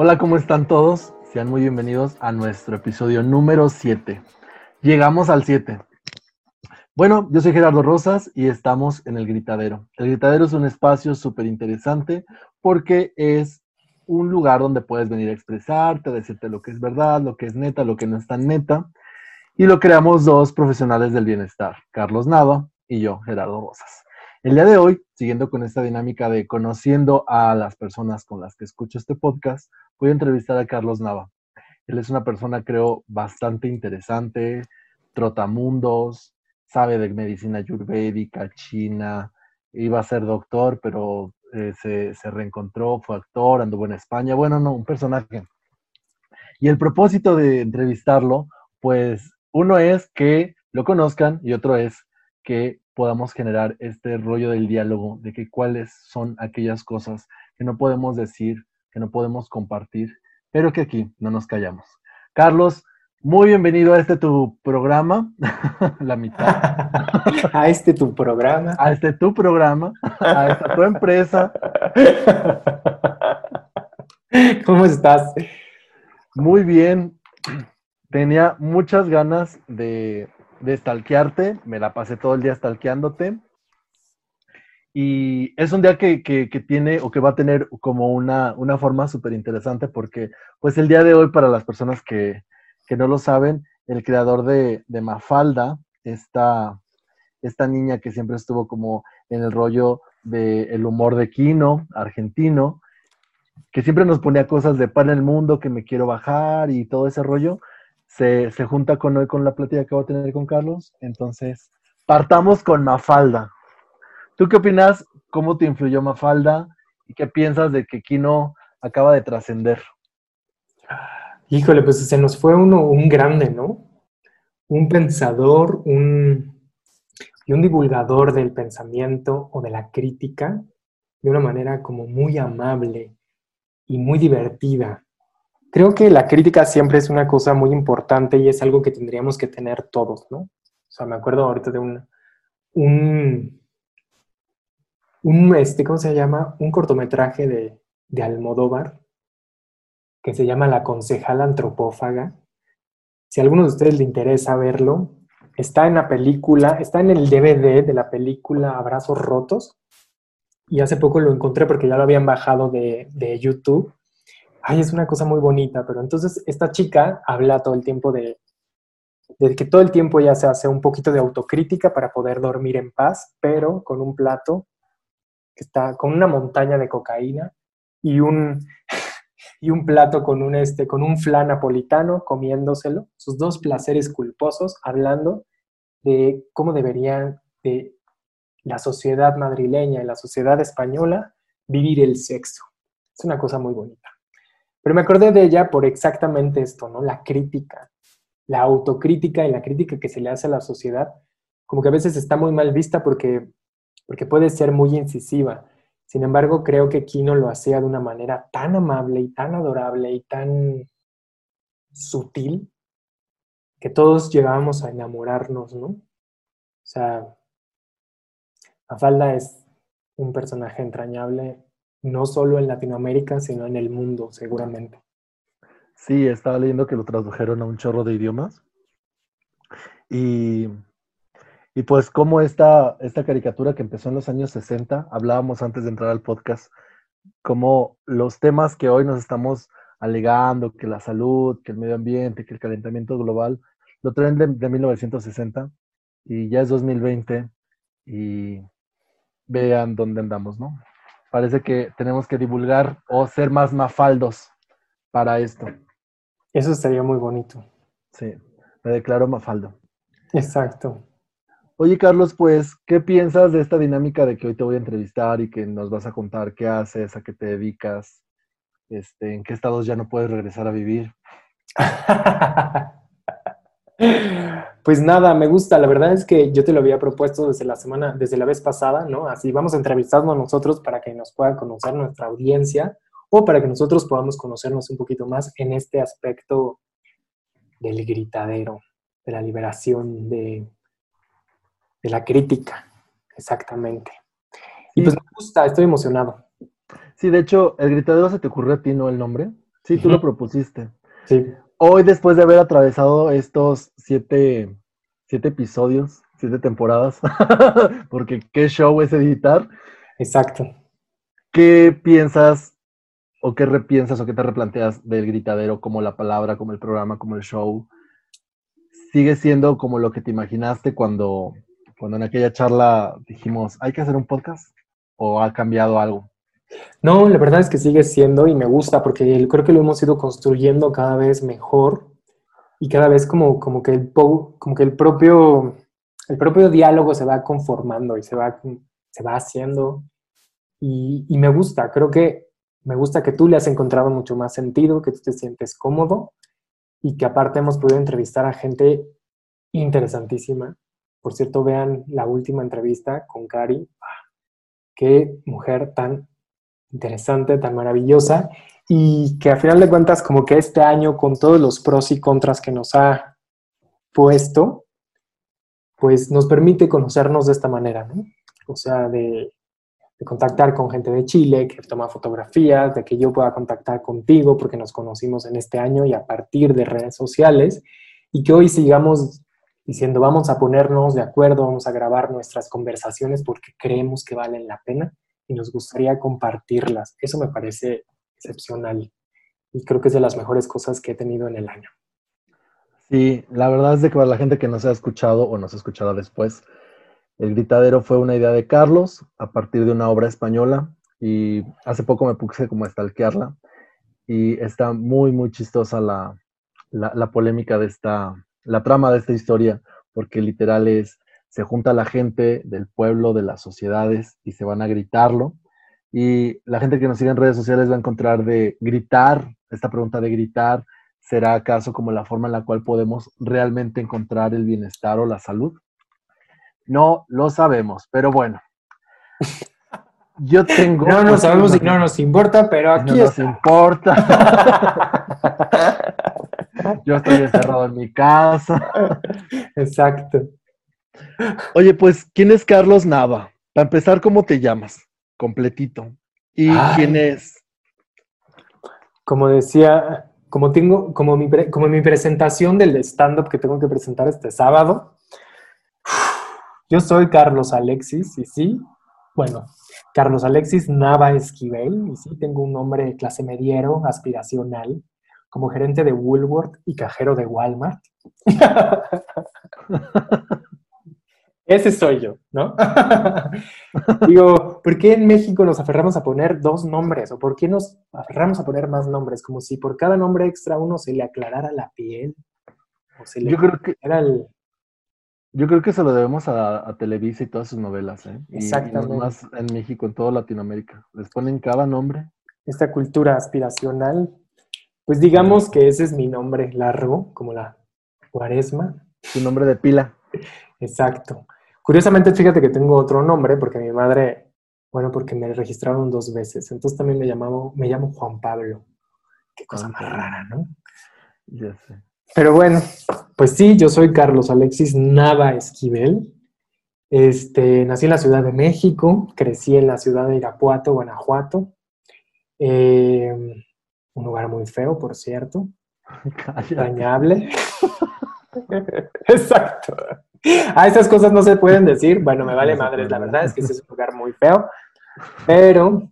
Hola, ¿cómo están todos? Sean muy bienvenidos a nuestro episodio número 7. Llegamos al 7. Bueno, yo soy Gerardo Rosas y estamos en el Gritadero. El Gritadero es un espacio súper interesante porque es un lugar donde puedes venir a expresarte, a decirte lo que es verdad, lo que es neta, lo que no es tan neta. Y lo creamos dos profesionales del bienestar, Carlos Nava y yo, Gerardo Rosas. El día de hoy, siguiendo con esta dinámica de conociendo a las personas con las que escucho este podcast, voy a entrevistar a Carlos Nava. Él es una persona, creo, bastante interesante, trotamundos, sabe de medicina ayurvédica, china, iba a ser doctor, pero eh, se, se, reencontró, fue actor, anduvo en España, bueno, no, un personaje. Y el propósito de entrevistarlo, pues uno es que lo conozcan y otro es que podamos generar este rollo del diálogo, de que cuáles son aquellas cosas que no podemos decir, que no podemos compartir, pero que aquí no nos callamos. Carlos, muy bienvenido a este tu programa, la mitad. a este tu programa. A este tu programa, a esta tu empresa. ¿Cómo estás? Muy bien. Tenía muchas ganas de, de stalkearte, me la pasé todo el día stalkeándote. Y es un día que, que, tiene o que va a tener como una, una forma súper interesante porque pues el día de hoy para las personas que, que no lo saben, el creador de, de Mafalda, esta, esta niña que siempre estuvo como en el rollo del el humor de Kino, argentino, que siempre nos ponía cosas de pan en el mundo, que me quiero bajar y todo ese rollo, se, se junta con hoy con la plática que voy a tener con Carlos. Entonces, partamos con Mafalda. ¿Tú qué opinas? ¿Cómo te influyó Mafalda? ¿Y qué piensas de que Kino acaba de trascender? Híjole, pues se nos fue uno, un grande, ¿no? Un pensador, un, y un divulgador del pensamiento o de la crítica de una manera como muy amable y muy divertida. Creo que la crítica siempre es una cosa muy importante y es algo que tendríamos que tener todos, ¿no? O sea, me acuerdo ahorita de un, un, un este, ¿cómo se llama? Un cortometraje de, de Almodóvar que se llama La concejala antropófaga. Si a alguno de ustedes le interesa verlo, está en la película, está en el DVD de la película Abrazos Rotos. Y hace poco lo encontré porque ya lo habían bajado de, de YouTube ay, es una cosa muy bonita, pero entonces esta chica habla todo el tiempo de, que todo el tiempo ya se hace un poquito de autocrítica para poder dormir en paz, pero con un plato que está con una montaña de cocaína y un, y un plato con un, este, con un flan napolitano comiéndoselo, sus dos placeres culposos, hablando de cómo deberían de la sociedad madrileña y la sociedad española vivir el sexo. Es una cosa muy bonita. Pero me acordé de ella por exactamente esto, ¿no? La crítica, la autocrítica y la crítica que se le hace a la sociedad, como que a veces está muy mal vista porque, porque puede ser muy incisiva. Sin embargo, creo que Kino lo hacía de una manera tan amable y tan adorable y tan sutil que todos llegábamos a enamorarnos, ¿no? O sea, Mafalda es un personaje entrañable no solo en Latinoamérica, sino en el mundo, seguramente. Sí, estaba leyendo que lo tradujeron a un chorro de idiomas. Y, y pues como esta, esta caricatura que empezó en los años 60, hablábamos antes de entrar al podcast, como los temas que hoy nos estamos alegando, que la salud, que el medio ambiente, que el calentamiento global, lo traen de, de 1960 y ya es 2020 y vean dónde andamos, ¿no? Parece que tenemos que divulgar o ser más mafaldos para esto. Eso estaría muy bonito. Sí, me declaro mafaldo. Exacto. Oye, Carlos, pues, ¿qué piensas de esta dinámica de que hoy te voy a entrevistar y que nos vas a contar qué haces, a qué te dedicas, este, en qué estados ya no puedes regresar a vivir? Pues nada, me gusta. La verdad es que yo te lo había propuesto desde la semana, desde la vez pasada, ¿no? Así vamos a entrevistarnos nosotros para que nos pueda conocer nuestra audiencia o para que nosotros podamos conocernos un poquito más en este aspecto del gritadero, de la liberación, de, de la crítica, exactamente. Y pues me gusta, estoy emocionado. Sí, de hecho, el gritadero se te ocurrió a ti, ¿no? El nombre. Sí, tú lo propusiste. Sí. Hoy, después de haber atravesado estos siete, siete episodios, siete temporadas, porque qué show es editar. Exacto. ¿Qué piensas o qué repiensas o qué te replanteas del gritadero como la palabra, como el programa, como el show? ¿Sigue siendo como lo que te imaginaste cuando, cuando en aquella charla dijimos, hay que hacer un podcast? ¿O ha cambiado algo? No, la verdad es que sigue siendo y me gusta porque creo que lo hemos ido construyendo cada vez mejor y cada vez como, como, que, el, como que el propio el propio diálogo se va conformando y se va, se va haciendo. Y, me gusta, creo que me gusta que tú le has encontrado mucho más sentido, que tú te sientes cómodo y que aparte hemos podido entrevistar a gente interesantísima. Por cierto, vean la última entrevista con Cari. Qué mujer tan interesante, tan maravillosa y que a final de cuentas como que este año con todos los pros y contras que nos ha puesto, pues nos permite conocernos de esta manera, ¿no? O sea, de, contactar con gente de Chile que toma fotografías, de que yo pueda contactar contigo porque nos conocimos en este año y a partir de redes sociales, y que hoy sigamos diciendo vamos a ponernos de acuerdo, vamos a grabar nuestras conversaciones porque creemos que valen la pena y nos gustaría compartirlas. Eso me parece excepcional y creo que es de las mejores cosas que he tenido en el año. Sí, la verdad es de que para la gente que no se ha escuchado o no se escuchará después, El Gritadero fue una idea de Carlos a partir de una obra española y hace poco me puse como a stalkearla y está muy, muy chistosa la, la, polémica de esta, la trama de esta historia, porque literal es, se junta la gente del pueblo, de las sociedades y se van a gritarlo. Y la gente que nos sigue en redes sociales va a encontrar de gritar, esta pregunta de gritar, ¿Será acaso como la forma en la cual podemos realmente encontrar el bienestar o la salud? No lo sabemos, pero bueno. Yo tengo. No lo sabemos y no nos importa, pero aquí no nos importa. Yo estoy encerrado en mi casa. Exacto. Oye, pues, ¿quién es Carlos Nava? Para empezar, ¿cómo te llamas? Completito. ¿Y quién es? Como decía como tengo, como mi, como mi presentación del stand-up que tengo que presentar este sábado, yo soy Carlos Alexis, y sí, bueno, Carlos Alexis Nava Esquivel, y sí, tengo un nombre de clase mediero, aspiracional, como gerente de Woolworth y cajero de Walmart. Ese soy yo, ¿no? Digo, ¿por qué en México nos aferramos a poner dos nombres? ¿O por qué nos aferramos a poner más nombres? Como si por cada nombre extra uno se le aclarara la piel. O se le yo creo que el... Yo creo que se lo debemos a, Televisa y todas sus novelas, ¿eh? Exactamente. Y más en México, en toda Latinoamérica. Les ponen cada nombre. Esta cultura aspiracional, pues digamos que ese es mi nombre largo, como la cuaresma. Tu nombre de pila. Exacto. Curiosamente, fíjate que tengo otro nombre porque mi madre, bueno, porque me registraron dos veces. Entonces también me, llamaba, me llamo Juan Pablo. Qué cosa más rara, ¿no? Ya sé. Pero bueno, pues sí, yo soy Carlos Alexis Nava Esquivel. Este, nací en la Ciudad de México, crecí en la ciudad de Irapuato, Guanajuato. Eh, un lugar muy feo, por cierto. Dañable. Exacto. Ah, esas cosas no se pueden decir. Bueno, me vale madres. La verdad es que ese es un lugar muy feo. Pero,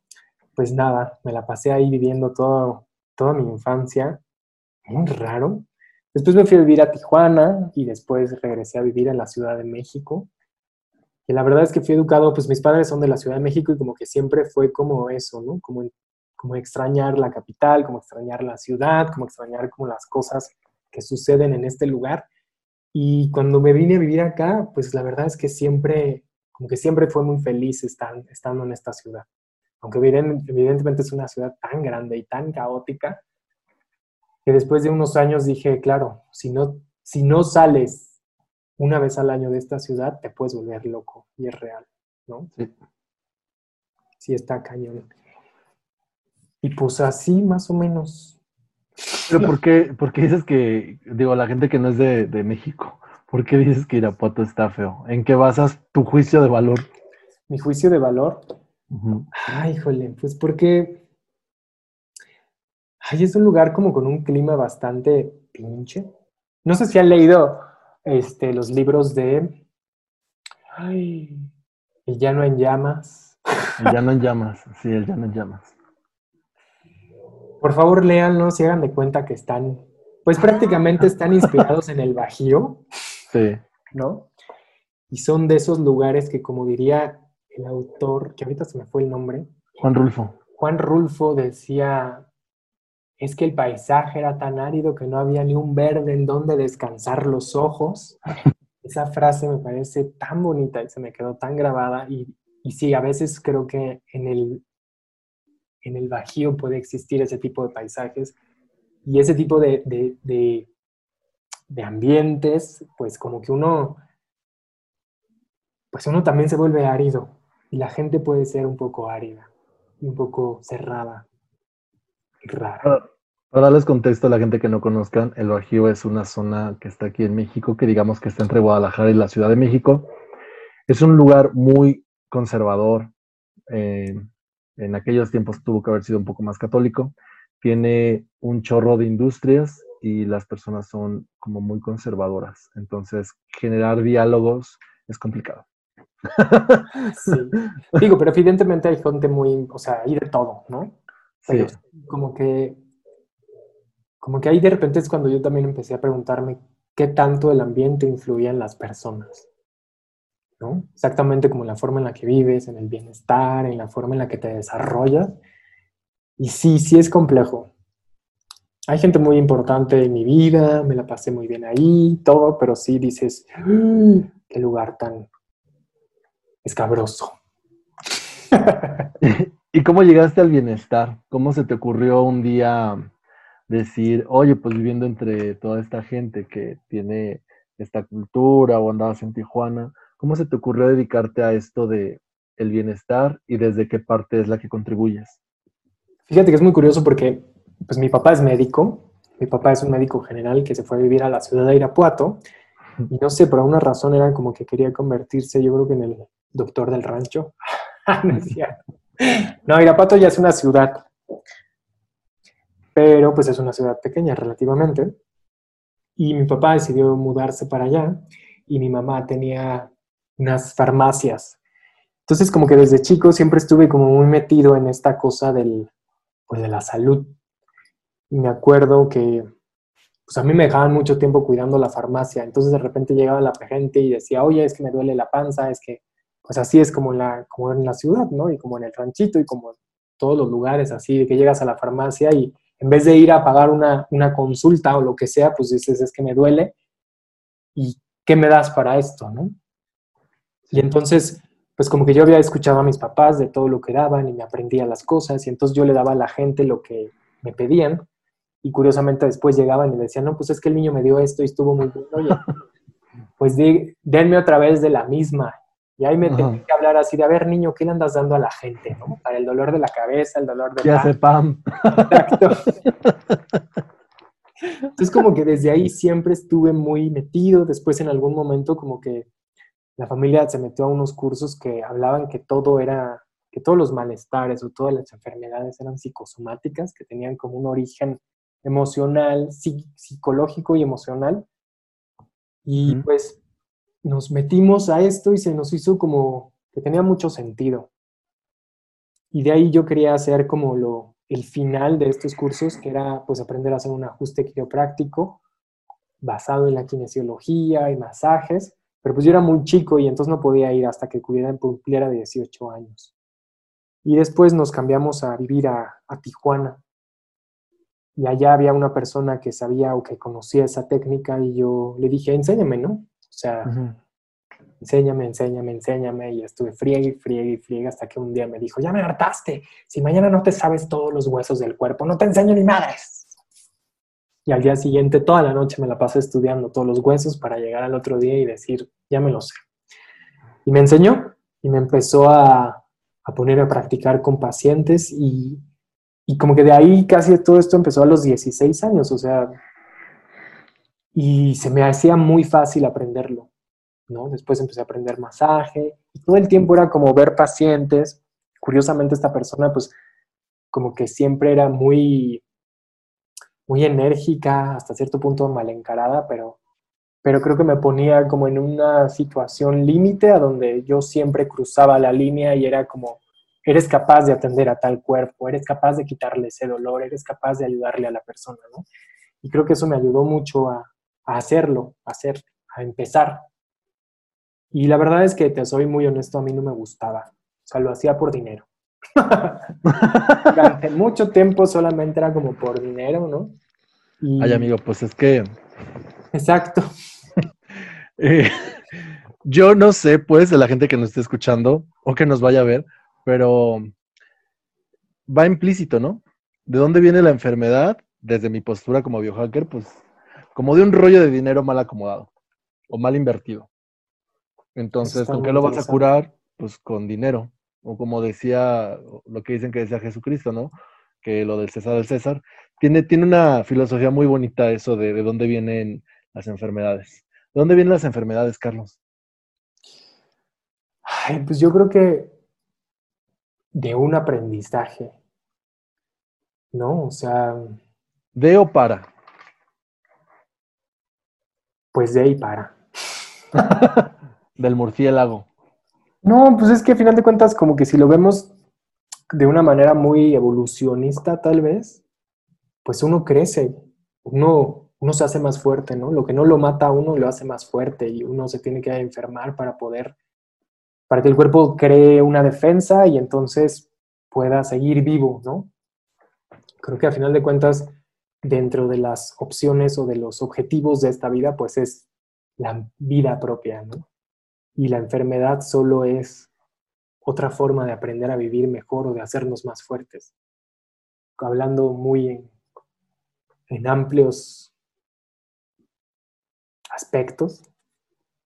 pues nada, me la pasé ahí viviendo todo, toda mi infancia. Muy raro. Después me fui a vivir a Tijuana y después regresé a vivir en la Ciudad de México. Y la verdad es que fui educado, pues mis padres son de la Ciudad de México y como que siempre fue como eso, ¿no? Como, como extrañar la capital, como extrañar la ciudad, como extrañar como las cosas que suceden en este lugar. Y cuando me vine a vivir acá, pues la verdad es que siempre, como que siempre fue muy feliz estar, estando en esta ciudad. Aunque evidentemente es una ciudad tan grande y tan caótica, que después de unos años dije, claro, si no, si no sales una vez al año de esta ciudad, te puedes volver loco. Y es real, ¿no? Sí. Sí está cañón. Y pues así más o menos pero ¿por qué, por qué dices que, digo, la gente que no es de, México, ¿por qué dices que Irapuato está feo? ¿En qué basas tu juicio de valor? Mi juicio de valor. Ay, híjole, pues porque. Ay, es un lugar como con un clima bastante pinche. No sé si han leído este, los libros de... Ay, El llano en llamas. El llano en llamas, sí, el llano en llamas. Por favor, léanlos y hagan de cuenta que están, pues prácticamente están inspirados en el Bajío. Sí. ¿No? Y son de esos lugares que, como diría el autor, que ahorita se me fue el nombre. Juan Rulfo. Juan Rulfo decía, es que el paisaje era tan árido que no había ni un verde en donde descansar los ojos. Esa frase me parece tan bonita y se me quedó tan grabada. Y, y sí, a veces creo que en el, en el Bajío puede existir ese tipo de paisajes y ese tipo de, de, de, ambientes, pues como que uno, pues uno también se vuelve árido y la gente puede ser un poco árida, un poco cerrada, rara. Para, para darles contexto a la gente que no conozcan, el Bajío es una zona que está aquí en México, que digamos que está entre Guadalajara y la Ciudad de México. Es un lugar muy conservador. Eh, en aquellos tiempos tuvo que haber sido un poco más católico. Tiene un chorro de industrias y las personas son como muy conservadoras. Entonces, generar diálogos es complicado. Sí. Digo, pero evidentemente hay gente muy, o sea, hay de todo, ¿no? Pero Sí. como que, como que ahí de repente es cuando yo también empecé a preguntarme qué tanto el ambiente influía en las personas, ¿no? Exactamente como la forma en la que vives, en el bienestar, en la forma en la que te desarrollas. Y sí, sí es complejo. Hay gente muy importante en mi vida, me la pasé muy bien ahí, todo, pero sí dices, "Mm, qué lugar tan escabroso. ¿Y cómo llegaste al bienestar? ¿Cómo se te ocurrió un día decir, oye, pues viviendo entre toda esta gente que tiene esta cultura o andabas en Tijuana, ¿cómo se te ocurrió dedicarte a esto de el bienestar y desde qué parte es la que contribuyes? Fíjate que es muy curioso porque pues mi papá es médico, mi papá es un médico general que se fue a vivir a la ciudad de Irapuato y no sé, por alguna razón era como que quería convertirse, yo creo que en el doctor del rancho. no, no, Irapuato ya es una ciudad, pero pues es una ciudad pequeña relativamente y mi papá decidió mudarse para allá y mi mamá tenía unas farmacias. Entonces como que desde chico siempre estuve como muy metido en esta cosa del, pues de la salud. Y me acuerdo que pues a mí me dejaban mucho tiempo cuidando la farmacia, entonces de repente llegaba la gente y decía, oye, es que me duele la panza, es que, pues así es como la, como en la ciudad, ¿no? Y como en el ranchito y como en todos los lugares, así, de que llegas a la farmacia y en vez de ir a pagar una, una consulta o lo que sea, pues dices, es que me duele, ¿y qué me das para esto, no? Y entonces, pues como que yo había escuchado a mis papás de todo lo que daban y me aprendía las cosas y entonces yo le daba a la gente lo que me pedían y curiosamente después llegaban y decían, no, pues es que el niño me dio esto y estuvo muy bien, oye, pues di, denme otra vez de la misma. Y ahí me Ajá. tenía que hablar así de, a ver, niño, ¿qué le andas dando a la gente? ¿no? Para el dolor de la cabeza, el dolor de ¿Qué hace Pam? Exacto. Entonces como que desde ahí siempre estuve muy metido, después en algún momento como que la familia se metió a unos cursos que hablaban que todo era, que todos los malestares o todas las enfermedades eran psicosomáticas, que tenían como un origen emocional, psi- psicológico y emocional. Y pues nos metimos a esto y se nos hizo como que tenía mucho sentido. Y de ahí yo quería hacer como lo, el final de estos cursos, que era pues aprender a hacer un ajuste quiropráctico basado en la kinesiología y masajes, pero pues yo era muy chico y entonces no podía ir hasta que cumpliera, cumpliera 18 años. Y después nos cambiamos a vivir a, a Tijuana. Y allá había una persona que sabía o que conocía esa técnica y yo le dije, enséñame, ¿no? O sea, enséñame, enséñame, enséñame. Y estuve friegue y friegue y friegue hasta que un día me dijo, ya me hartaste. Si mañana no te sabes todos los huesos del cuerpo, no te enseño ni madres. Y al día siguiente, toda la noche me la pasé estudiando todos los huesos para llegar al otro día y decir, ya me lo sé. Y me enseñó y me empezó a, a poner a practicar con pacientes y, y como que de ahí casi todo esto empezó a los 16 años, o sea, y se me hacía muy fácil aprenderlo. ¿no? Después empecé a aprender masaje y todo el tiempo era como ver pacientes. Curiosamente esta persona pues como que siempre era muy muy enérgica, hasta cierto punto mal encarada, pero, pero creo que me ponía como en una situación límite a donde yo siempre cruzaba la línea y era como, eres capaz de atender a tal cuerpo, eres capaz de quitarle ese dolor, eres capaz de ayudarle a la persona, ¿no? Y creo que eso me ayudó mucho a, a hacerlo, a hacer, a empezar. Y la verdad es que te soy muy honesto, a mí no me gustaba. O sea, lo hacía por dinero. Durante mucho tiempo solamente era como por dinero, ¿no? Ay, amigo, pues es que. Exacto. Eh, yo no sé, pues, de la gente que nos esté escuchando o que nos vaya a ver, pero va implícito, ¿no? ¿De dónde viene la enfermedad? Desde mi postura como biohacker, pues, como de un rollo de dinero mal acomodado o mal invertido. Entonces, ¿con qué lo vas a curar? Pues con dinero. O como decía, lo que dicen que decía Jesucristo, ¿no? Que lo del César del César. Tiene, tiene una filosofía muy bonita eso de, de dónde vienen las enfermedades. ¿De dónde vienen las enfermedades, Carlos? Ay, pues yo creo que de un aprendizaje, ¿no? O sea... ¿De o para? Pues de y para. Del murciélago. No, pues es que a final de cuentas, como que si lo vemos de una manera muy evolucionista, tal vez, pues uno crece, uno, uno se hace más fuerte, ¿no? Lo que no lo mata a uno lo hace más fuerte y uno se tiene que enfermar para poder, para que el cuerpo cree una defensa y entonces pueda seguir vivo, ¿no? Creo que a final de cuentas, dentro de las opciones o de los objetivos de esta vida, pues es la vida propia, ¿no? Y la enfermedad solo es otra forma de aprender a vivir mejor o de hacernos más fuertes. Hablando muy en, amplios aspectos,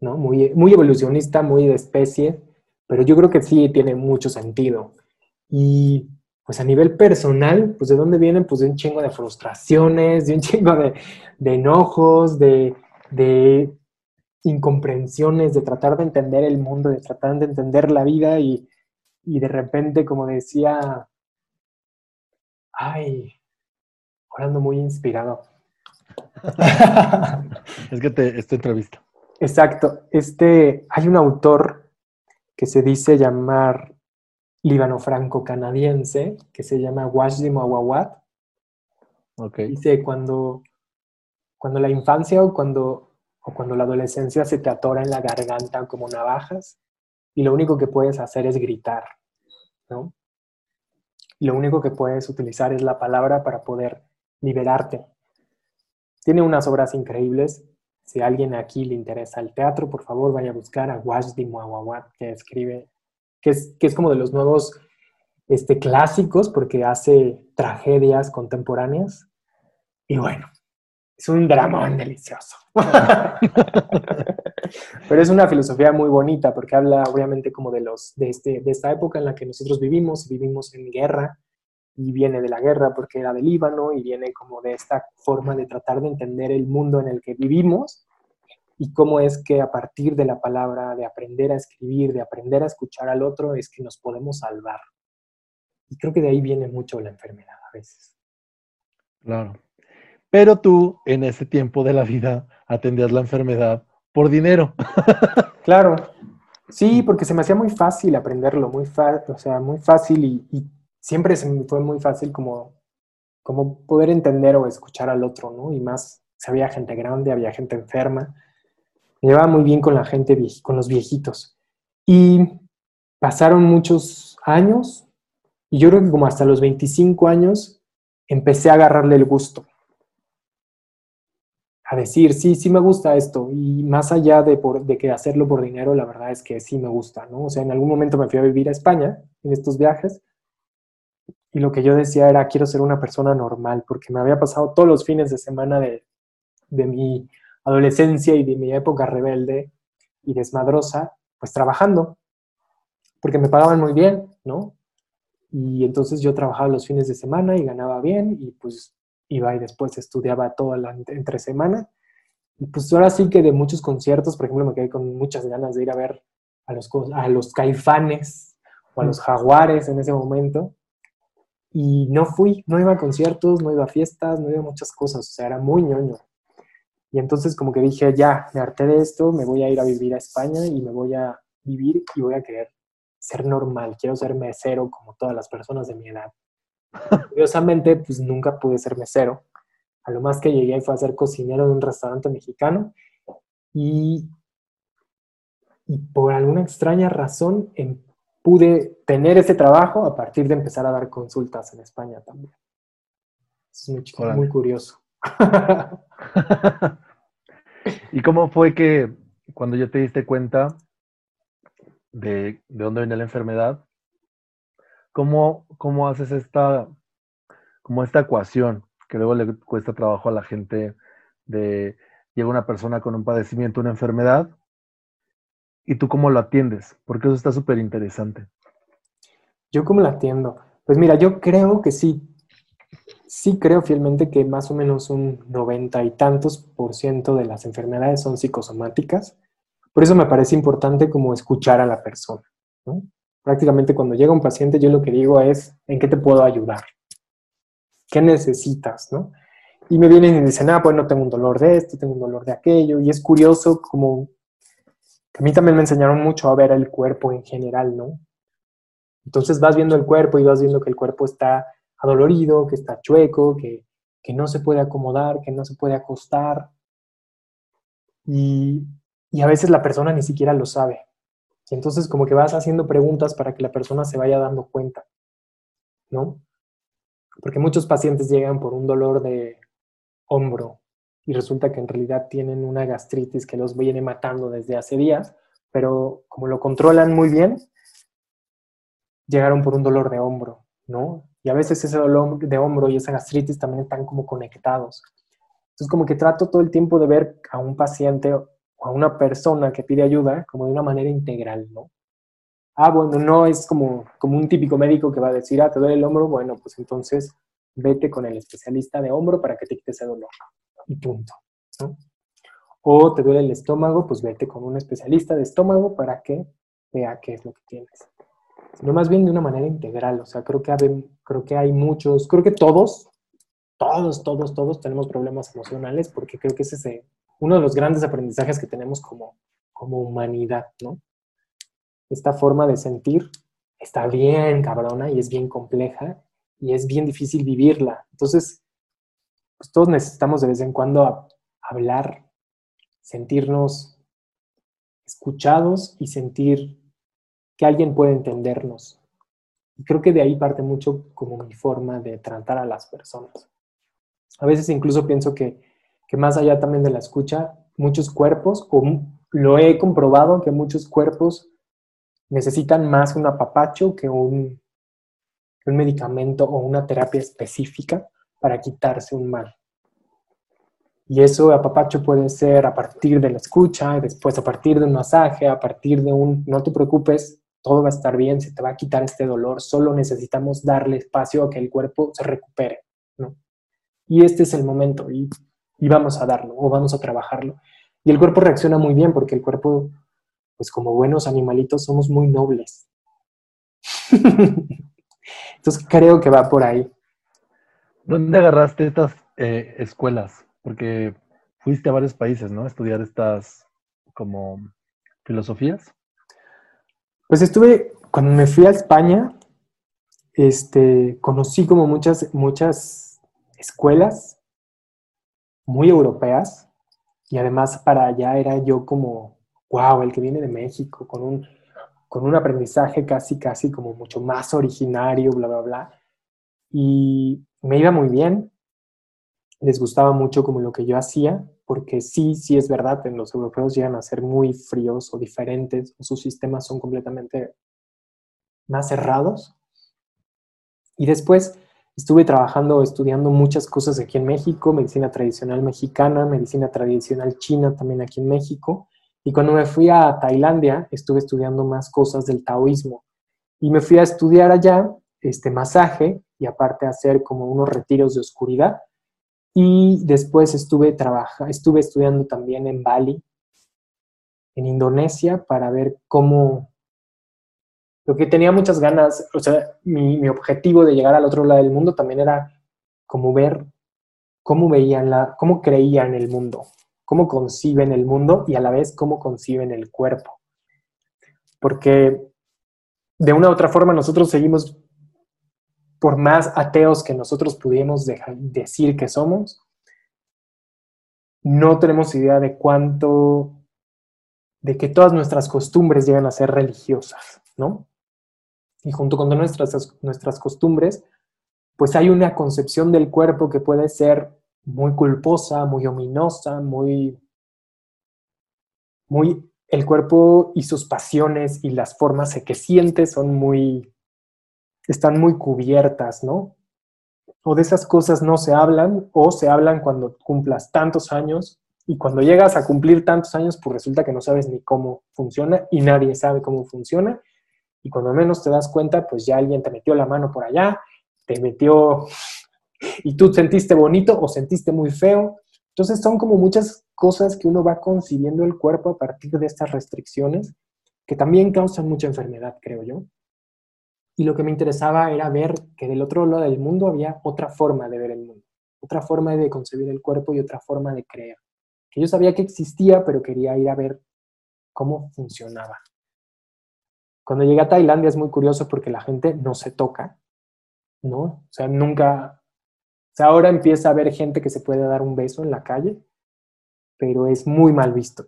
¿no? Muy, muy evolucionista, muy de especie, pero yo creo que sí tiene mucho sentido. Y pues a nivel personal, pues de dónde vienen, pues de un chingo de frustraciones, de un chingo de, de enojos, de, de, incomprensiones, de tratar de entender el mundo, de tratar de entender la vida y, y de repente, como decía, ay, Hablando muy inspirado. es que te, esta entrevista. Exacto. Este, hay un autor que se dice llamar líbano-franco-canadiense, que se llama Wajdi Mawawat. Okay. Dice, cuando, cuando la infancia o cuando, o cuando la adolescencia se te atora en la garganta como navajas y lo único que puedes hacer es gritar, ¿no? Y lo único que puedes utilizar es la palabra para poder liberarte. Tiene unas obras increíbles. Si a alguien aquí le interesa el teatro, por favor vaya a buscar a Wajdi Muawawat, que escribe, que es, que es como de los nuevos este, clásicos, porque hace tragedias contemporáneas. Y bueno, es un dramón delicioso. Pero es una filosofía muy bonita porque habla obviamente como de, los, de, este, de esta época en la que nosotros vivimos, vivimos en guerra, y viene de la guerra porque era del Líbano y viene como de esta forma de tratar de entender el mundo en el que vivimos y cómo es que a partir de la palabra, de aprender a escribir, de aprender a escuchar al otro, es que nos podemos salvar. Y creo que de ahí viene mucho la enfermedad a veces. Claro. Pero tú en ese tiempo de la vida atendías la enfermedad por dinero. claro. Sí, porque se me hacía muy fácil aprenderlo, muy, o sea, muy fácil y, y siempre se me fue muy fácil como, como poder entender o escuchar al otro, ¿no? Y más, si había gente grande, había gente enferma. Me llevaba muy bien con la gente, con los viejitos. Y pasaron muchos años y yo creo que como hasta los 25 años empecé a agarrarle el gusto. A decir, sí, sí me gusta esto. Y más allá de, por, de que hacerlo por dinero, la verdad es que sí me gusta, ¿no? O sea, en algún momento me fui a vivir a España en estos viajes y lo que yo decía era, quiero ser una persona normal, porque me había pasado todos los fines de semana de, de mi adolescencia y de mi época rebelde y desmadrosa, pues trabajando, porque me pagaban muy bien, ¿no? Y entonces yo trabajaba los fines de semana y ganaba bien y pues iba y después estudiaba toda la entre semana. Y pues ahora sí que de muchos conciertos, por ejemplo, me quedé con muchas ganas de ir a ver a los, a los caifanes o a los jaguares en ese momento. y no fui, no iba a conciertos, no iba a fiestas, no iba a muchas cosas, o sea, era muy ñoño. Y entonces como que dije, ya, me harté de esto, me voy a ir a vivir a España y me voy a vivir y voy a querer ser normal, quiero ser mesero como todas las personas de mi edad. Curiosamente, pues nunca pude ser mesero. A lo más que llegué fue a ser cocinero de un restaurante mexicano y, y por alguna extraña razón en, pude tener ese trabajo a partir de empezar a dar consultas en España también. Es muy, muy curioso. ¿Y cómo fue que cuando ya te diste cuenta de, de dónde viene la enfermedad, cómo, cómo haces esta, como esta ecuación que luego le cuesta trabajo a la gente de llega una persona con un padecimiento, una enfermedad, ¿Y tú cómo lo atiendes? Porque eso está súper interesante. ¿Yo cómo lo atiendo? Pues mira, yo creo que sí. Sí creo fielmente que más o menos un noventa y tantos por ciento de las enfermedades son psicosomáticas. Por eso me parece importante como escuchar a la persona. Prácticamente cuando llega un paciente yo lo que digo es, ¿en qué te puedo ayudar? ¿Qué necesitas? ¿no? Y me vienen y dicen, ah, bueno, tengo un dolor de esto, tengo un dolor de aquello. Y es curioso como a mí también me enseñaron mucho a ver el cuerpo en general, ¿no? Entonces vas viendo el cuerpo y vas viendo que el cuerpo está adolorido, que está chueco, que, no se puede acomodar, que no se puede acostar. Y, y a veces la persona ni siquiera lo sabe. Y entonces como que vas haciendo preguntas para que la persona se vaya dando cuenta, ¿no? Porque muchos pacientes llegan por un dolor de hombro, y resulta que en realidad tienen una gastritis que los viene matando desde hace días, pero como lo controlan muy bien, llegaron por un dolor de hombro, ¿no? Y a veces ese dolor de hombro y esa gastritis también están como conectados. Entonces como que trato todo el tiempo de ver a un paciente a una persona que pide ayuda como de una manera integral, ¿no? Ah, bueno, no es como, como un típico médico que va a decir, ah, te duele el hombro, bueno, pues entonces vete con el especialista de hombro para que te quite ese dolor y punto. O te duele el estómago, pues vete con un especialista de estómago para que vea qué es lo que tienes. Sino más bien de una manera integral. O sea, creo que, hay, creo que hay muchos, creo que todos, todos, todos, todos tenemos problemas emocionales porque creo que ese es eh, uno de los grandes aprendizajes que tenemos como, como humanidad, ¿no? Esta forma de sentir está bien cabrona y es bien compleja y es bien difícil vivirla. Entonces, pues todos necesitamos de vez en cuando hablar, sentirnos escuchados y sentir que alguien puede entendernos. Y creo que de ahí parte mucho como mi forma de tratar a las personas. A veces incluso pienso que, que más allá también de la escucha, muchos cuerpos, o lo he comprobado que muchos cuerpos necesitan más un apapacho que un, un medicamento o una terapia específica para quitarse un mal. Y eso apapacho puede ser a partir de la escucha, después a partir de un masaje, a partir de un no te preocupes, todo va a estar bien, se te va a quitar este dolor, solo necesitamos darle espacio a que el cuerpo se recupere, ¿no? Y este es el momento y, y vamos a darlo o vamos a trabajarlo. Y el cuerpo reacciona muy bien porque el cuerpo, pues como buenos animalitos, somos muy nobles. Entonces creo que va por ahí. ¿Dónde agarraste estas eh, escuelas? Porque fuiste a varios países, ¿no? A estudiar estas como filosofías. Pues estuve, cuando me fui a España, este, conocí como muchas, muchas escuelas muy europeas y además para allá era yo como, wow, el que viene de México, con un, con un aprendizaje casi, casi como mucho más originario, bla, bla, bla. Y me iba muy bien, les gustaba mucho como lo que yo hacía, porque sí, sí es verdad, en los europeos llegan a ser muy fríos o diferentes, o sus sistemas son completamente más cerrados. Y después estuve trabajando, estudiando muchas cosas aquí en México, medicina tradicional mexicana, medicina tradicional china también aquí en México. Y cuando me fui a Tailandia, estuve estudiando más cosas del taoísmo. Y me fui a estudiar allá este masaje y aparte hacer como unos retiros de oscuridad y después estuve, trabaja, estuve estudiando también en Bali, en Indonesia, para ver cómo, lo que tenía muchas ganas, o sea, mi, objetivo de llegar al otro lado del mundo también era como ver cómo veían la, cómo creían el mundo, cómo conciben el mundo y a la vez cómo conciben el cuerpo. Porque de una u otra forma nosotros seguimos, por más ateos que nosotros pudiéramos decir que somos, no tenemos idea de cuánto, de que todas nuestras costumbres llegan a ser religiosas, ¿no? Y junto con nuestras, nuestras costumbres, pues hay una concepción del cuerpo que puede ser muy culposa, muy ominosa, muy, muy, el cuerpo y sus pasiones y las formas que siente son muy, están muy cubiertas, ¿no? O de esas cosas no se hablan o se hablan cuando cumplas tantos años y cuando llegas a cumplir tantos años, pues resulta que no sabes ni cómo funciona y nadie sabe cómo funciona. Y cuando menos te das cuenta, pues ya alguien te metió la mano por allá te metió y tú sentiste bonito o sentiste muy feo. Entonces son como muchas cosas que uno va concibiendo el cuerpo a partir de estas restricciones que también causan mucha enfermedad, creo yo. Y lo que me interesaba era ver que del otro lado del mundo había otra forma de ver el mundo, otra forma de concebir el cuerpo y otra forma de creer. Que yo sabía que existía, pero quería ir a ver cómo funcionaba. Cuando llegué a Tailandia es muy curioso porque la gente no se toca, ¿no? O sea, nunca, o sea, ahora empieza a haber gente que se puede dar un beso en la calle, pero es muy mal visto.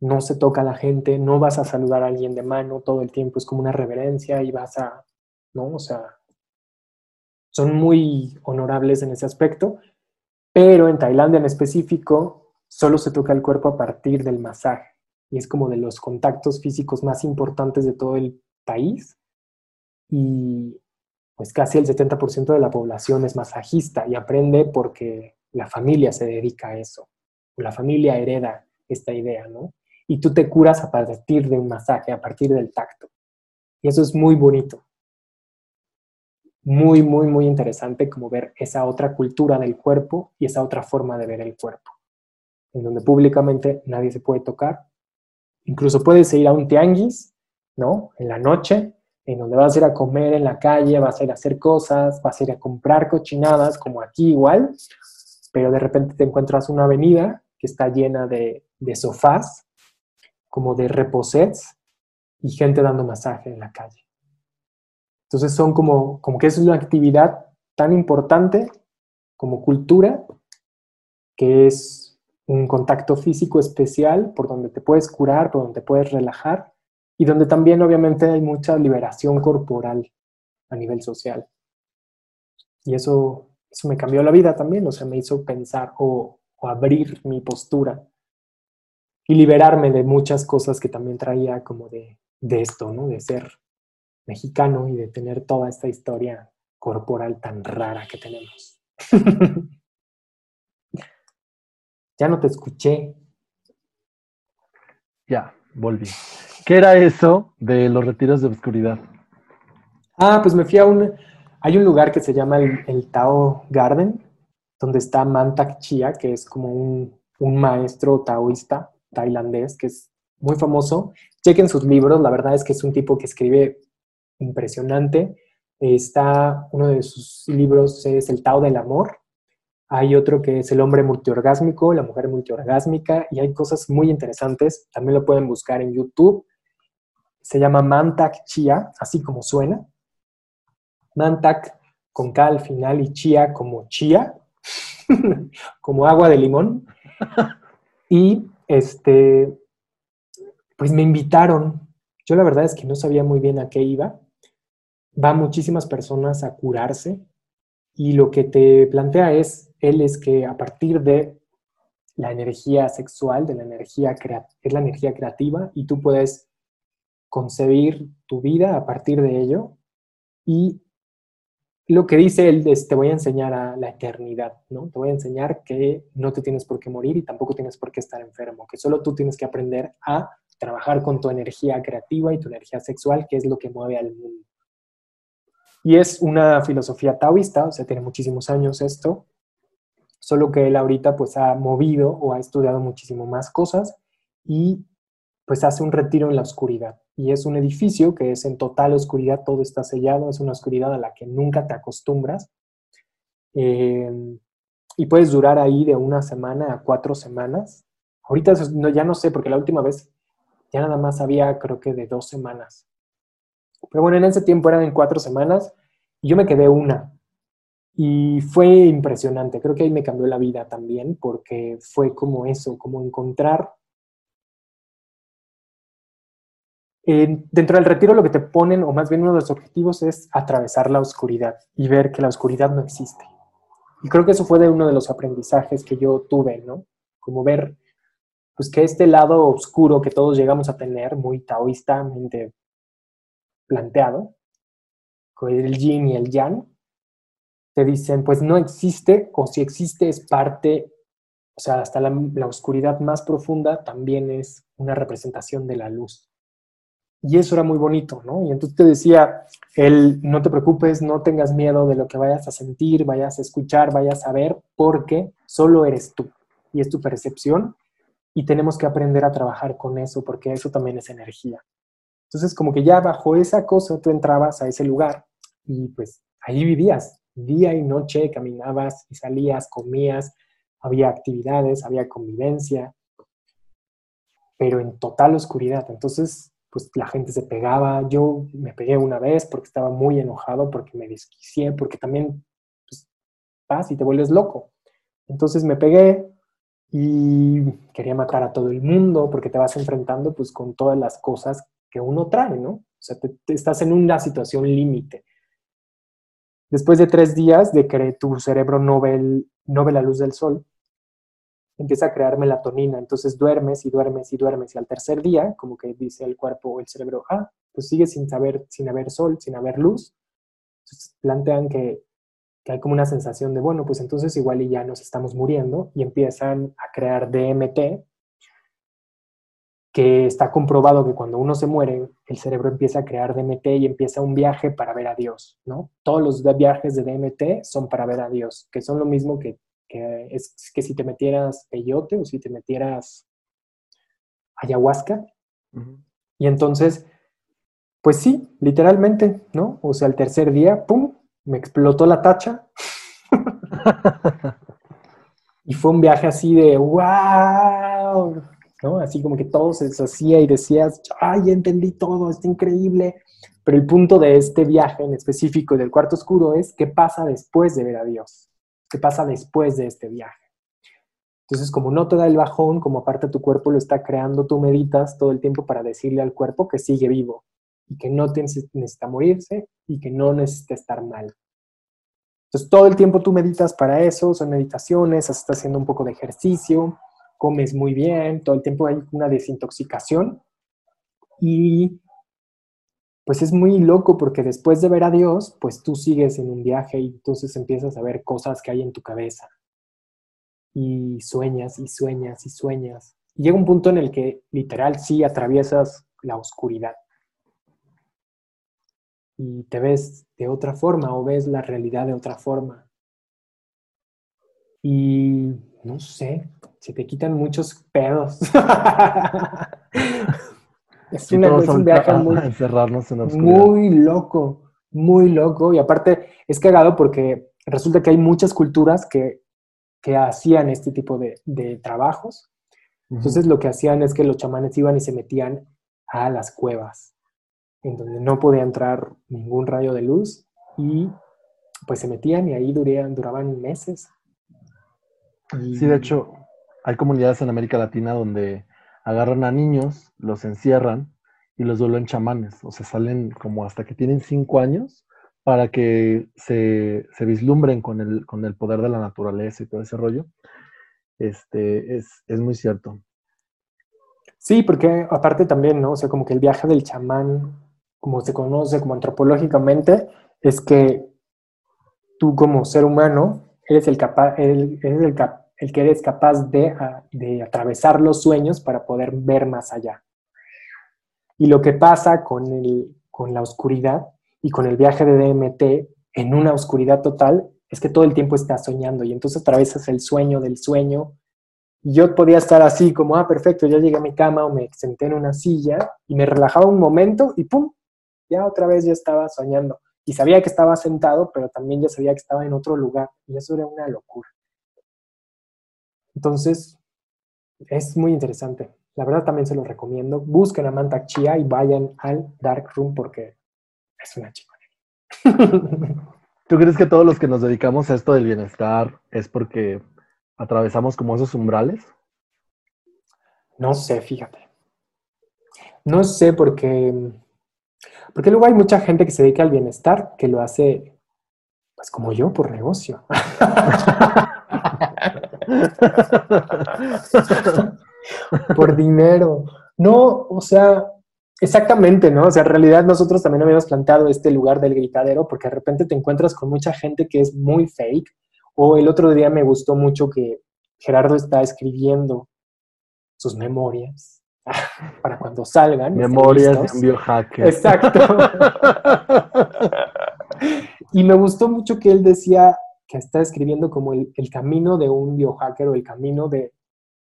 No se toca a la gente, no vas a saludar a alguien de mano todo el tiempo, es como una reverencia y vas a, ¿no? O sea, son muy honorables en ese aspecto, pero en Tailandia en específico solo se toca el cuerpo a partir del masaje y es como de los contactos físicos más importantes de todo el país y pues casi el 70% de la población es masajista y aprende porque la familia se dedica a eso, la familia hereda esta idea, ¿no? Y tú te curas a partir de un masaje, a partir del tacto. Y eso es muy bonito. Muy, muy, muy interesante como ver esa otra cultura del cuerpo y esa otra forma de ver el cuerpo, en donde públicamente nadie se puede tocar. Incluso puedes ir a un tianguis, ¿no? En la noche en donde vas a ir a comer en la calle, vas a ir a hacer cosas, vas a ir a comprar cochinadas, como aquí igual, pero de repente te encuentras una avenida que está llena de, sofás, como de reposets, y gente dando masaje en la calle. Entonces son como, como que es una actividad tan importante como cultura, que es un contacto físico especial por donde te puedes curar, por donde puedes relajar, y donde también obviamente hay mucha liberación corporal a nivel social. Y eso, eso me cambió la vida también, o sea, me hizo pensar o, abrir mi postura y liberarme de muchas cosas que también traía como de, de esto, ¿no? De ser mexicano y de tener toda esta historia corporal tan rara que tenemos. ya no te escuché. Ya, volví. ¿Qué era eso de los retiros de oscuridad? Ah, pues me fui a un... Hay un lugar que se llama el, Tao Garden, donde está Mantak Chia, que es como un, un maestro taoísta tailandés, que es muy famoso. Chequen sus libros, la verdad es que es un tipo que escribe impresionante. Está, uno de sus libros es El Tao del Amor, hay otro que es el hombre multiorgásmico, la mujer multiorgásmica, y hay cosas muy interesantes. También lo pueden buscar en YouTube se llama Mantak Chia, así como suena. Mantak con K al final y Chia como chía, como agua de limón. Y este, pues me invitaron. Yo la verdad es que no sabía muy bien a qué iba. Va muchísimas personas a curarse y lo que te plantea es, él es que a partir de la energía sexual, de la energía es la energía creativa y tú puedes concebir tu vida a partir de ello y lo que dice él es te voy a enseñar a la eternidad, ¿no? Te voy a enseñar que no te tienes por qué morir y tampoco tienes por qué estar enfermo, que solo tú tienes que aprender a trabajar con tu energía creativa y tu energía sexual, que es lo que mueve al mundo. Y es una filosofía taoísta, o sea, tiene muchísimos años esto, solo que él ahorita pues ha movido o ha estudiado muchísimo más cosas y pues hace un retiro en la oscuridad. Y es un edificio que es en total oscuridad, todo está sellado, es una oscuridad a la que nunca te acostumbras. Eh, y puedes durar ahí de una semana a cuatro semanas. Ahorita ya no sé, porque la última vez ya nada más había creo que de dos semanas. Pero bueno, en ese tiempo eran en cuatro semanas y yo me quedé una. Y fue impresionante, creo que ahí me cambió la vida también, porque fue como eso, como encontrar... dentro del retiro lo que te ponen, o más bien uno de los objetivos es atravesar la oscuridad y ver que la oscuridad no existe. Y creo que eso fue de uno de los aprendizajes que yo tuve, ¿no? Como ver, pues que este lado oscuro que todos llegamos a tener, muy taoístamente planteado, con el yin y el yang, te dicen, pues no existe, o si existe es parte, o sea, hasta la, oscuridad más profunda también es una representación de la luz. Y eso era muy bonito, ¿no? Y entonces te decía, el no te preocupes, no tengas miedo de lo que vayas a sentir, vayas a escuchar, vayas a ver, porque solo eres tú y es tu percepción y tenemos que aprender a trabajar con eso porque eso también es energía. Entonces, como que ya bajo esa cosa tú entrabas a ese lugar y pues ahí vivías, día y noche caminabas y salías, comías, había actividades, había convivencia, pero en total oscuridad. Entonces, pues la gente se pegaba. Yo me pegué una vez porque estaba muy enojado, porque me desquicié, porque también pues, vas y te vuelves loco. Entonces me pegué y quería matar a todo el mundo porque te vas enfrentando pues con todas las cosas que uno trae, ¿no? O sea, te, estás en una situación límite. Después de tres días de que tu cerebro no ve, no ve la luz del sol, empieza a crear melatonina. Entonces duermes y duermes y duermes. Y al tercer día, como que dice el cuerpo o el cerebro, ah, pues sigue sin saber, sin haber sol, sin haber luz. Entonces plantean que, que hay como una sensación de, bueno, pues entonces igual y ya nos estamos muriendo y empiezan a crear DMT, que está comprobado que cuando uno se muere, el cerebro empieza a crear DMT y empieza un viaje para ver a Dios, ¿no? Todos los viajes de DMT son para ver a Dios, que son lo mismo que, es que si te metieras peyote o si te metieras ayahuasca. Y entonces, pues sí, literalmente, ¿no? O sea, el tercer día, ¡pum!, me explotó la tacha. y fue un viaje así de, ¡wow! Así como que todo se deshacía y decías, ay, ya entendí todo, está increíble. Pero el punto de este viaje en específico del cuarto oscuro es qué pasa después de ver a Dios, qué pasa después de este viaje. Entonces, como no te da el bajón, como aparte tu cuerpo lo está creando, tú meditas todo el tiempo para decirle al cuerpo que sigue vivo y que no necesita morirse y que no necesita estar mal. Entonces, todo el tiempo tú meditas para eso, son meditaciones, estás haciendo un poco de ejercicio, comes muy bien, todo el tiempo hay una desintoxicación y pues es muy loco porque después de ver a Dios, pues tú sigues en un viaje y entonces empiezas a ver cosas que hay en tu cabeza y sueñas y sueñas y sueñas. Y llega un punto en el que literal sí atraviesas la oscuridad y te ves de otra forma o ves la realidad de otra forma. Y no sé, se te quitan muchos pedos. es, un viaje muy, encerrarnos en muy loco, muy loco. Y aparte es cagado porque resulta que hay muchas culturas que, hacían este tipo de, trabajos. Entonces lo que hacían es que los chamanes iban y se metían a las cuevas, en donde no podía entrar ningún rayo de luz y pues se metían y ahí duraban meses Sí, de hecho, hay comunidades en América Latina donde agarran a niños, los encierran y los vuelven chamanes. O sea, salen como hasta que tienen cinco años para que se, vislumbren con el, poder de la naturaleza y todo ese rollo. Este, es, muy cierto. Sí, porque aparte también, ¿no? O sea, como que el viaje del chamán, como se conoce como antropológicamente, es que tú como ser humano eres el, capaz, el, el, que eres capaz de, de, atravesar los sueños para poder ver más allá. Y lo que pasa con, el, con la oscuridad y con el viaje de DMT en una oscuridad total es que todo el tiempo estás soñando y entonces atravesas el sueño del sueño Y yo podía estar así como, ah, perfecto, ya llegué a mi cama o me senté en una silla y me relajaba un momento y ¡pum! Ya otra vez ya estaba soñando. Y sabía que estaba sentado, pero también ya sabía que estaba en otro lugar. Y eso era una locura. Entonces, es muy interesante. La verdad también se lo recomiendo. Busquen a Manta Chia y vayan al Dark Room porque es una chica. ¿Tú crees que todos los que nos dedicamos a esto del bienestar es porque atravesamos como esos umbrales? No sé, fíjate. No sé porque, porque luego hay mucha gente que se dedica al bienestar que lo hace, pues como yo, por negocio. por dinero. No, o sea, exactamente, ¿no? O sea, en realidad nosotros también habíamos planteado este lugar del gritadero porque de repente te encuentras con mucha gente que es muy fake. O el otro día me gustó mucho que Gerardo está escribiendo sus memorias para cuando salgan. Memorias de un biohacker. Exacto. y me gustó mucho que él decía que está escribiendo como el, el camino de un biohacker o el camino de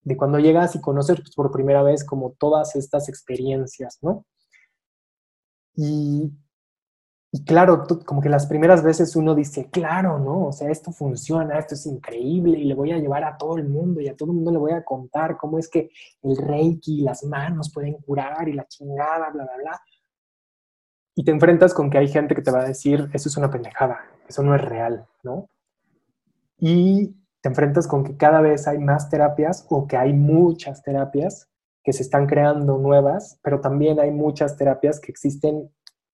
de cuando llegas y conoces por primera vez como todas estas experiencias, ¿no? Y, claro, como que las primeras veces uno dice, claro, ¿no? O sea, esto funciona, esto es increíble y le voy a llevar a todo el mundo y a todo el mundo le voy a contar cómo es que el reiki y las manos pueden curar y la chingada, bla, bla, bla. Y te enfrentas con que hay gente que te va a decir, eso es una pendejada, eso no es real, ¿no? Y te enfrentas con que cada vez hay más terapias o que hay muchas terapias que se están creando nuevas, pero también hay muchas terapias que existen,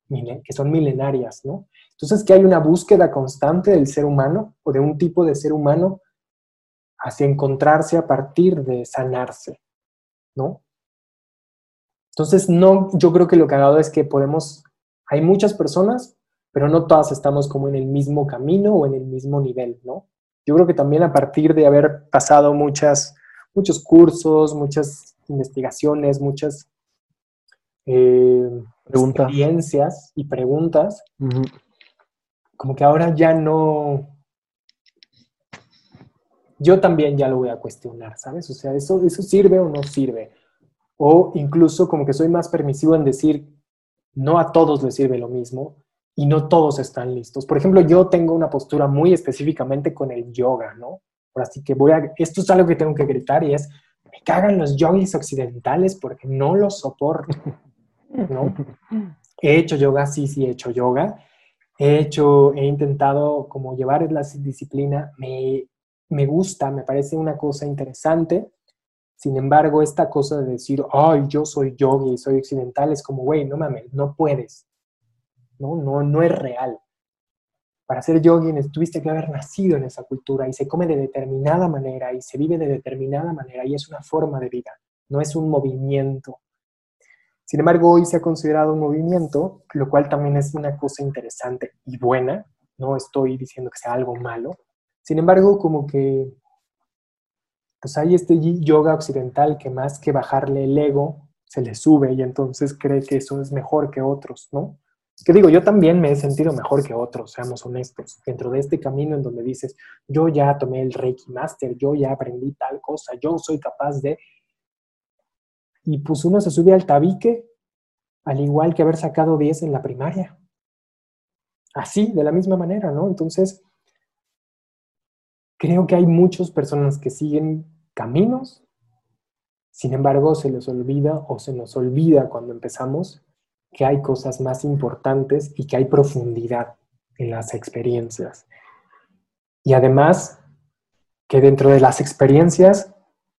que son milenarias, ¿no? Entonces, que hay una búsqueda constante del ser humano o de un tipo de ser humano hacia encontrarse a partir de sanarse, ¿no? Entonces, no, yo creo que lo que ha dado es que podemos, hay muchas personas, pero no todas estamos como en el mismo camino o en el mismo nivel, ¿no? Yo creo que también a partir de haber pasado muchas, muchos cursos, muchas investigaciones, muchas eh, experiencias y preguntas, como que ahora ya no... Yo también ya lo voy a cuestionar, ¿sabes? O sea, ¿eso, ¿eso sirve o no sirve? O incluso como que soy más permisivo en decir, no a todos les sirve lo mismo y no todos están listos. Por ejemplo, yo tengo una postura muy específicamente con el yoga, ¿no? Por así que voy a, esto es algo que tengo que gritar y es, me cagan los yogis occidentales porque no los soporto, ¿no? He hecho yoga, sí, sí, he hecho yoga. He hecho, he intentado como llevar la disciplina, me, me gusta, me parece una cosa interesante. Sin embargo, esta cosa de decir, ay, yo soy yogi, soy occidental, es como, güey, no mames, no puedes. ¿No? No, no es real. Para ser yogi tuviste que haber nacido en esa cultura y se come de determinada manera y se vive de determinada manera y es una forma de vida, no es un movimiento. Sin embargo, hoy se ha considerado un movimiento, lo cual también es una cosa interesante y buena. No estoy diciendo que sea algo malo. Sin embargo, como que pues hay este yoga occidental que más que bajarle el ego, se le sube y entonces cree que eso es mejor que otros, ¿no? Que digo, yo también me he sentido mejor que otros, seamos honestos, dentro de este camino en donde dices, yo ya tomé el Reiki Master, yo ya aprendí tal cosa, yo soy capaz de... Y pues uno se sube al tabique, al igual que haber sacado 10 en la primaria. Así, de la misma manera, ¿no? Entonces, creo que hay muchas personas que siguen caminos, sin embargo, se les olvida o se nos olvida cuando empezamos que hay cosas más importantes y que hay profundidad en las experiencias. Y además, que dentro de las experiencias,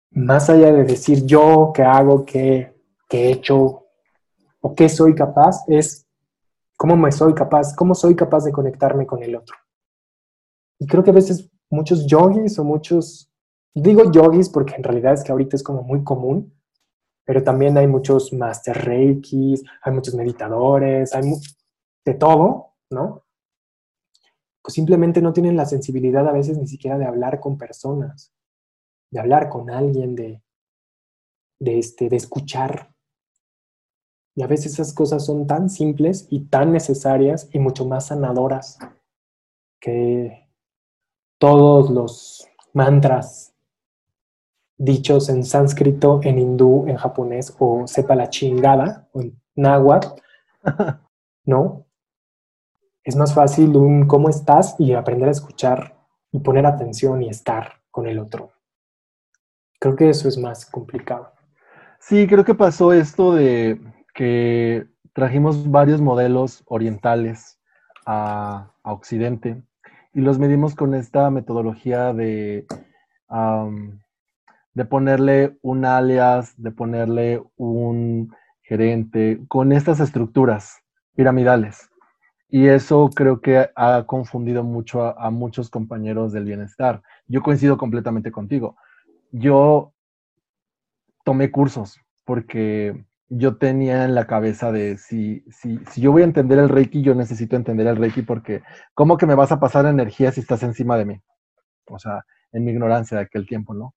más allá de decir yo qué hago, qué, qué he hecho o qué soy capaz, es cómo me soy capaz, cómo soy capaz de conectarme con el otro. Y creo que a veces muchos yogis o muchos, digo yogis porque en realidad es que ahorita es como muy común, pero también hay muchos master reikis, hay muchos meditadores, hay de todo, ¿no? Pues simplemente no tienen la sensibilidad a veces ni siquiera de hablar con personas, de hablar con alguien, de, de, este, de escuchar. Y a veces esas cosas son tan simples y tan necesarias y mucho más sanadoras que todos los mantras dichos en sánscrito, en hindú, en japonés, o sepa la chingada, o en náhuatl, ¿no? Es más fácil un cómo estás y aprender a escuchar y poner atención y estar con el otro. Creo que eso es más complicado. Sí, creo que pasó esto de que trajimos varios modelos orientales a, Occidente y los medimos con esta metodología de, de ponerle un alias, de ponerle un gerente, con estas estructuras piramidales. Y eso creo que ha confundido mucho a, muchos compañeros del bienestar. Yo coincido completamente contigo. Yo tomé cursos porque yo tenía en la cabeza de si, si, si yo voy a entender el Reiki, yo necesito entender el Reiki porque ¿cómo que me vas a pasar energía si estás encima de mí? O sea, en mi ignorancia de aquel tiempo, ¿no?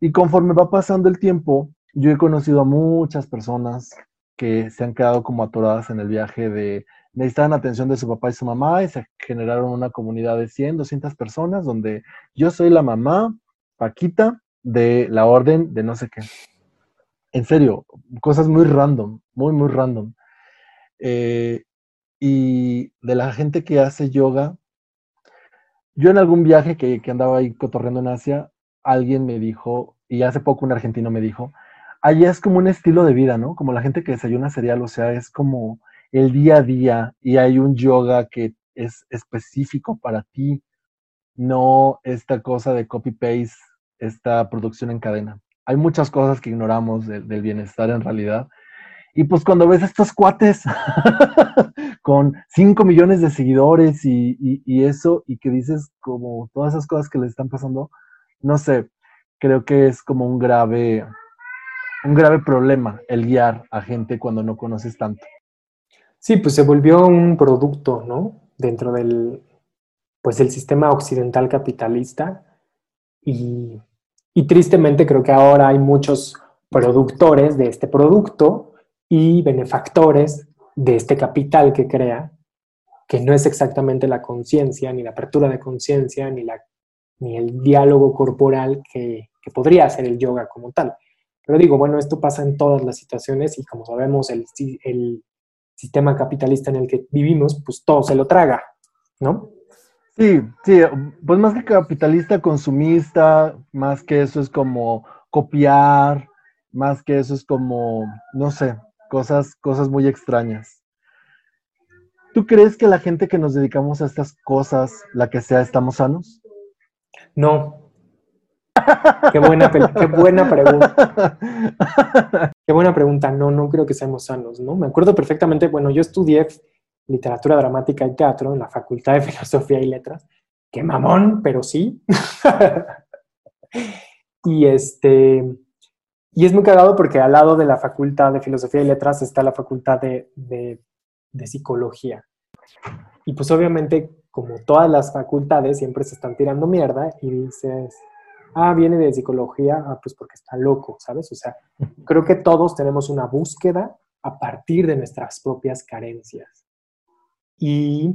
Y conforme va pasando el tiempo, yo he conocido a muchas personas que se han quedado como atoradas en el viaje de necesitaban atención de su papá y su mamá y se generaron una comunidad de 100, 200 personas donde yo soy la mamá, Paquita, de la orden de no sé qué. En serio, cosas muy random, muy, muy random. Eh, y de la gente que hace yoga, yo en algún viaje que, que andaba ahí cotorreando en Asia, alguien me dijo, y hace poco un argentino me dijo, allá es como un estilo de vida, ¿no? Como la gente que desayuna cereal, o sea, es como el día a día y hay un yoga que es específico para ti, no esta cosa de copy-paste, esta producción en cadena. Hay muchas cosas que ignoramos del bienestar en realidad. Y pues cuando ves estos cuates con 5 millones de seguidores y, y, eso, y que dices como todas esas cosas que les están pasando, no sé, creo que es como un grave, un grave problema el guiar a gente cuando no conoces tanto. Sí, pues se volvió un producto, ¿no? Dentro del, pues, del sistema occidental capitalista y, y tristemente creo que ahora hay muchos productores de este producto y benefactores de este capital que crea, que no es exactamente la conciencia, ni la apertura de conciencia, ni, la, ni el diálogo corporal que, que podría ser el yoga como tal. Pero digo, bueno, esto pasa en todas las situaciones y como sabemos, el, el sistema capitalista en el que vivimos, pues todo se lo traga, ¿no? Sí, sí, pues más que capitalista, consumista, más que eso es como copiar, más que eso es como, no sé, cosas, cosas muy extrañas. ¿Tú crees que la gente que nos dedicamos a estas cosas, la que sea, estamos sanos? No, Qué buena, qué buena pregunta. Qué buena pregunta. No, no creo que seamos sanos, ¿no? Me acuerdo perfectamente, bueno, yo estudié literatura dramática y teatro en la Facultad de Filosofía y Letras. Qué mamón, pero sí. y este, y es muy cagado porque al lado de la Facultad de Filosofía y Letras está la Facultad de, de, de Psicología. Y pues obviamente, como todas las facultades, siempre se están tirando mierda y dices, ah, viene de psicología, ah, pues porque está loco, ¿sabes? O sea, creo que todos tenemos una búsqueda a partir de nuestras propias carencias. Y,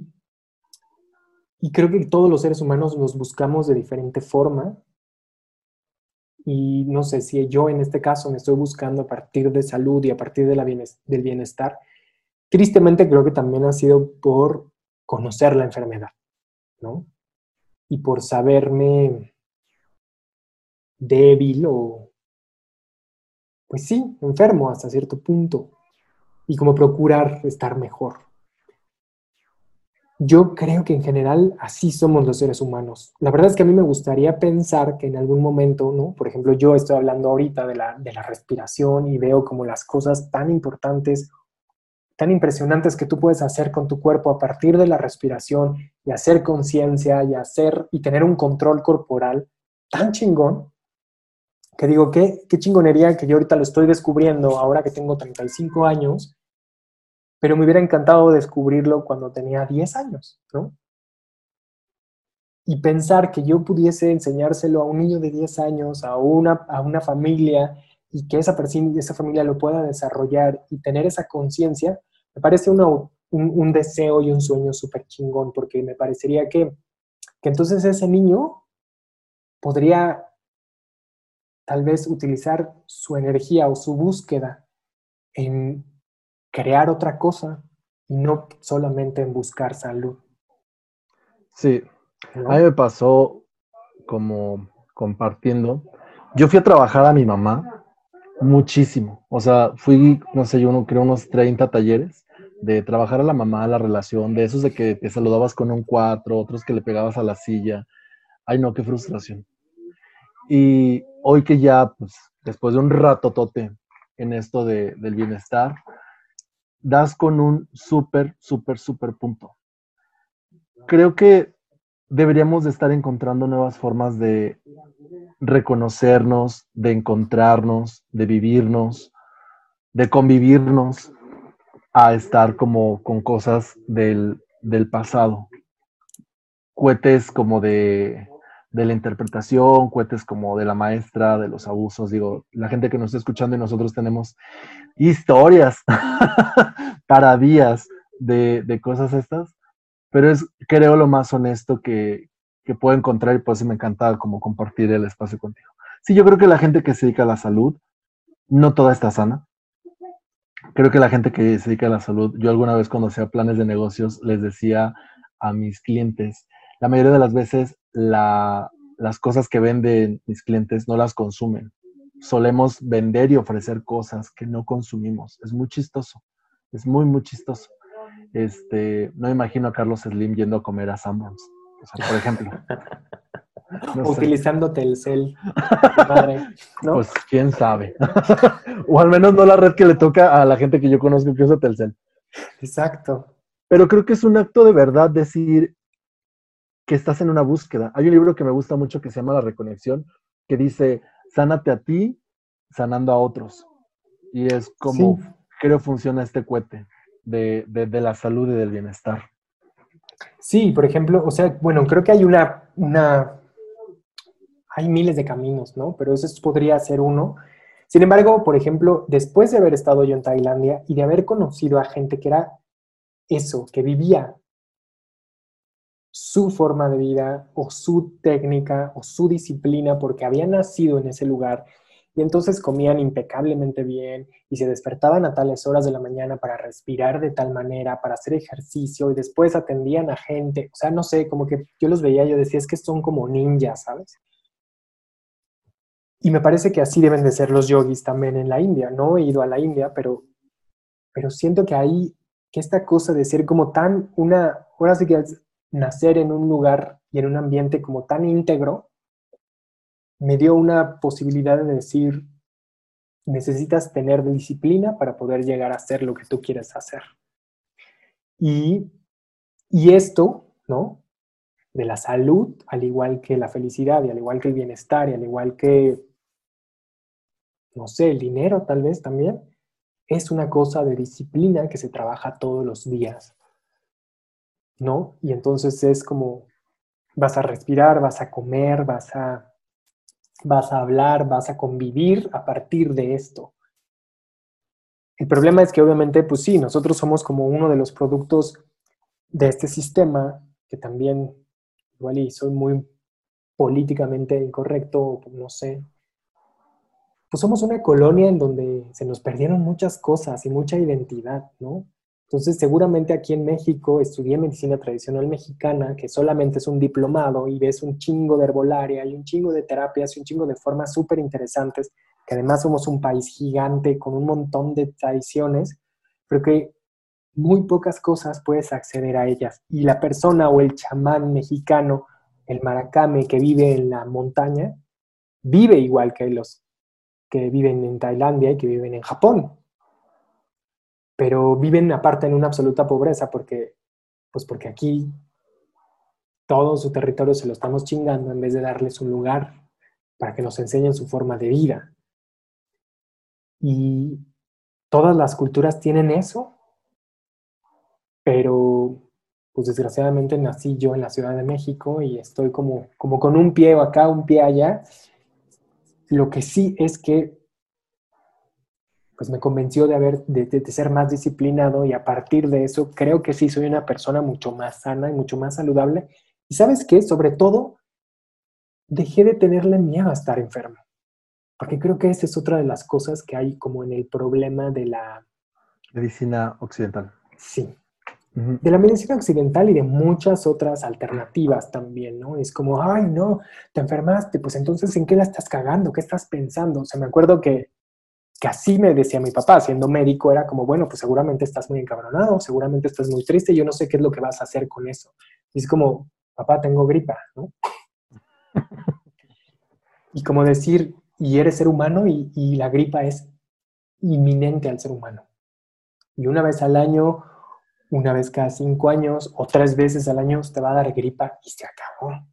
y creo que todos los seres humanos nos buscamos de diferente forma. Y no sé si yo en este caso me estoy buscando a partir de salud y a partir de la del bienestar. Tristemente creo que también ha sido por conocer la enfermedad, ¿no? Y por saberme débil o, pues sí, enfermo hasta cierto punto, y como procurar estar mejor. Yo creo que en general así somos los seres humanos. La verdad es que a mí me gustaría pensar que en algún momento, ¿no? Por ejemplo, yo estoy hablando ahorita de la, de la respiración y veo como las cosas tan importantes, tan impresionantes que tú puedes hacer con tu cuerpo a partir de la respiración y hacer conciencia y hacer y tener un control corporal tan chingón que digo, qué, qué chingonería que yo ahorita lo estoy descubriendo ahora que tengo 35 años, pero me hubiera encantado descubrirlo cuando tenía 10 años, ¿no? Y pensar que yo pudiese enseñárselo a un niño de 10 años, a una, a una familia, y que esa, esa familia lo pueda desarrollar y tener esa conciencia, me parece un, un, deseo y un sueño súper chingón, porque me parecería que, que entonces ese niño podría tal vez utilizar su energía o su búsqueda en crear otra cosa y no solamente en buscar salud. Sí, a mí me pasó como compartiendo. Yo fui a trabajar a mi mamá muchísimo. O sea, fui, no sé, yo no creo unos 30 talleres de trabajar a la mamá, la relación, de esos de que te saludabas con un cuatro, otros que le pegabas a la silla. Ay, no, qué frustración. Y hoy que ya, pues, después de un rato tote en esto de, del bienestar, das con un súper, súper, súper punto. Creo que deberíamos de estar encontrando nuevas formas de reconocernos, de encontrarnos, de vivirnos, de convivirnos a estar como con cosas del, del pasado. Cohetes como de, de la interpretación, cohetes como de la maestra, de los abusos. Digo, la gente que nos está escuchando y nosotros tenemos historias para días de, de, cosas estas, pero es, creo, lo más honesto que, que puedo encontrar y por eso me encanta como compartir el espacio contigo. Sí, yo creo que la gente que se dedica a la salud, no toda está sana. Creo que la gente que se dedica a la salud, yo alguna vez cuando hacía planes de negocios les decía a mis clientes, la mayoría de las veces la, las cosas que venden mis clientes no las consumen. Solemos vender y ofrecer cosas que no consumimos. Es muy chistoso. Es muy, muy chistoso. Este, no imagino a Carlos Slim yendo a comer a Sanborns, o sea, por ejemplo. No Utilizando Telcel. Pues quién sabe. o al menos no la red que le toca a la gente que yo conozco que usa Telcel. Exacto. Pero creo que es un acto de verdad decir, que estás en una búsqueda. Hay un libro que me gusta mucho que se llama La Reconexión, que dice, sánate a ti, sanando a otros. Y es como creo funciona este cohete de, de, la salud y del bienestar. Sí, por ejemplo, o sea, bueno, creo que hay una, una, hay miles de caminos, ¿no? Pero ese podría ser uno. Sin embargo, por ejemplo, después de haber estado yo en Tailandia y de haber conocido a gente que era eso, que vivía su forma de vida o su técnica o su disciplina porque habían nacido en ese lugar y entonces comían impecablemente bien y se despertaban a tales horas de la mañana para respirar de tal manera, para hacer ejercicio y después atendían a gente. O sea, no sé, como que yo los veía, yo decía, es que son como ninjas, ¿sabes? Y me parece que así deben de ser los yogis también en la India. No he ido a la India, pero, pero siento que ahí, que esta cosa de ser como tan una, ahora sí que nacer en un lugar y en un ambiente como tan íntegro, me dio una posibilidad de decir, necesitas tener disciplina para poder llegar a hacer lo que tú quieres hacer. Y, y esto, ¿no? De la salud, al igual que la felicidad y al igual que el bienestar y al igual que, no sé, el dinero tal vez también, es una cosa de disciplina que se trabaja todos los días. ¿no? Y entonces es como, vas a respirar, vas a comer, vas a, vas a hablar, vas a convivir a partir de esto. El problema es que obviamente, pues sí, nosotros somos como uno de los productos de este sistema, que también, igual y soy muy políticamente incorrecto, no sé, pues somos una colonia en donde se nos perdieron muchas cosas y mucha identidad, ¿no? Entonces, seguramente aquí en México estudié medicina tradicional mexicana, que solamente es un diplomado y ves un chingo de herbolaria y un chingo de terapias y un chingo de formas súper interesantes, que además somos un país gigante con un montón de tradiciones, pero que muy pocas cosas puedes acceder a ellas. Y la persona o el chamán mexicano, el maracame que vive en la montaña, vive igual que los que viven en Tailandia y que viven en Japón pero viven aparte en una absoluta pobreza porque, pues porque aquí todo su territorio se lo estamos chingando en vez de darles un lugar para que nos enseñen su forma de vida. Y todas las culturas tienen eso, pero pues desgraciadamente nací yo en la Ciudad de México y estoy como, como con un pie acá, un pie allá. Lo que sí es que pues me convenció de, haber, de, ser más disciplinado y a partir de eso creo que sí soy una persona mucho más sana y mucho más saludable. Y sabes qué, sobre todo, dejé de tenerle miedo a estar enfermo. Porque creo que esa es otra de las cosas que hay como en el problema de la... Medicina occidental. Sí. De la medicina occidental y de muchas otras alternativas también, ¿no? Es como, ay, no, te enfermaste, pues entonces, ¿en qué la estás cagando? ¿Qué estás pensando? O sea, me acuerdo que, que así me decía mi papá, siendo médico, era como, bueno, pues seguramente estás muy encabronado, seguramente estás muy triste, yo no sé qué es lo que vas a hacer con eso. Y es como, papá, tengo gripa, ¿no? y como decir, y eres ser humano y, la gripa es inminente al ser humano. Y una vez al año, una vez cada cinco años o tres veces al año te va a dar gripa y se acabó.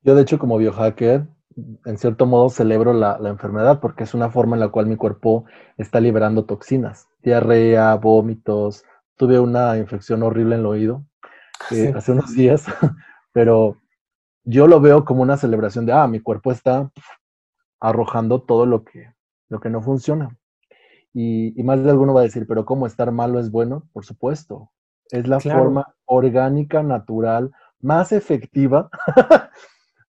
Yo de hecho como biohacker, en cierto modo celebro la, enfermedad porque es una forma en la cual mi cuerpo está liberando toxinas, diarrea, vómitos. Tuve una infección horrible en el oído eh, hace unos días, pero yo lo veo como una celebración de, ah, mi cuerpo está arrojando todo lo que, lo que no funciona. Y, más de alguno va a decir, pero ¿cómo estar malo es bueno? Por supuesto. Es la forma orgánica, natural, más efectiva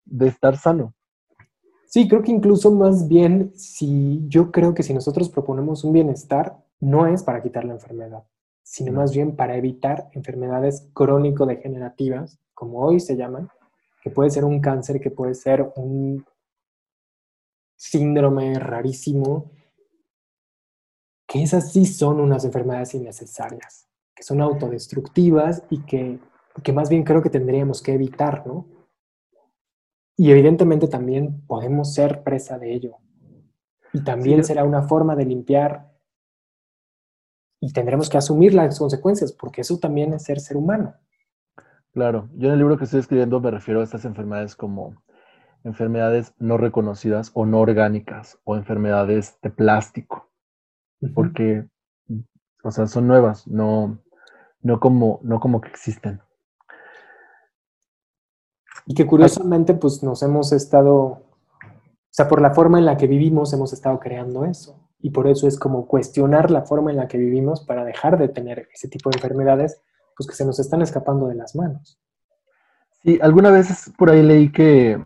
de estar sano. Sí, creo que incluso más bien, si yo creo que si nosotros proponemos un bienestar, no es para quitar la enfermedad, sino más bien para evitar enfermedades crónico-degenerativas, como hoy se llaman, que puede ser un cáncer, que puede ser un síndrome rarísimo, que esas sí son unas enfermedades innecesarias, que son autodestructivas y que, que más bien creo que tendríamos que evitar, ¿no? Y evidentemente también podemos ser presa de ello. Y también será una forma de limpiar y tendremos que asumir las consecuencias, porque eso también es ser ser humano. Claro, yo en el libro que estoy escribiendo me refiero a estas enfermedades como enfermedades no reconocidas o no orgánicas o enfermedades de plástico, porque, o sea, son nuevas, no, no, como, no como que existen. Y que curiosamente, pues nos hemos estado, o sea, por la forma en la que vivimos, hemos estado creando eso. Y por eso es como cuestionar la forma en la que vivimos para dejar de tener ese tipo de enfermedades, pues que se nos están escapando de las manos. Sí, alguna vez por ahí leí que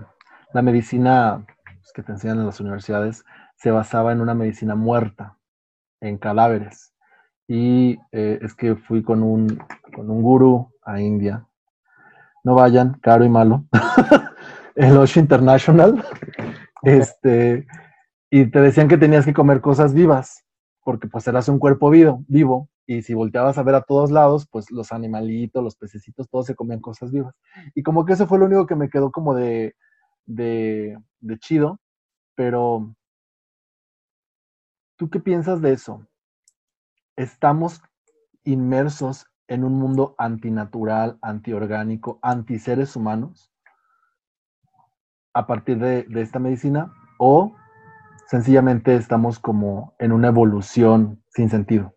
la medicina pues, que te enseñan en las universidades se basaba en una medicina muerta, en cadáveres. Y eh, es que fui con un, con un gurú a India. No vayan, caro y malo. el Osho International. Este, y te decían que tenías que comer cosas vivas, porque pues eras un cuerpo vivo, vivo, y si volteabas a ver a todos lados, pues los animalitos, los pececitos, todos se comían cosas vivas. Y como que eso fue lo único que me quedó como de, de, chido, pero ¿tú qué piensas de eso? ¿Estamos inmersos en un mundo antinatural, antiorgánico, anti seres humanos a partir de, de, esta medicina? ¿O sencillamente estamos como en una evolución sin sentido?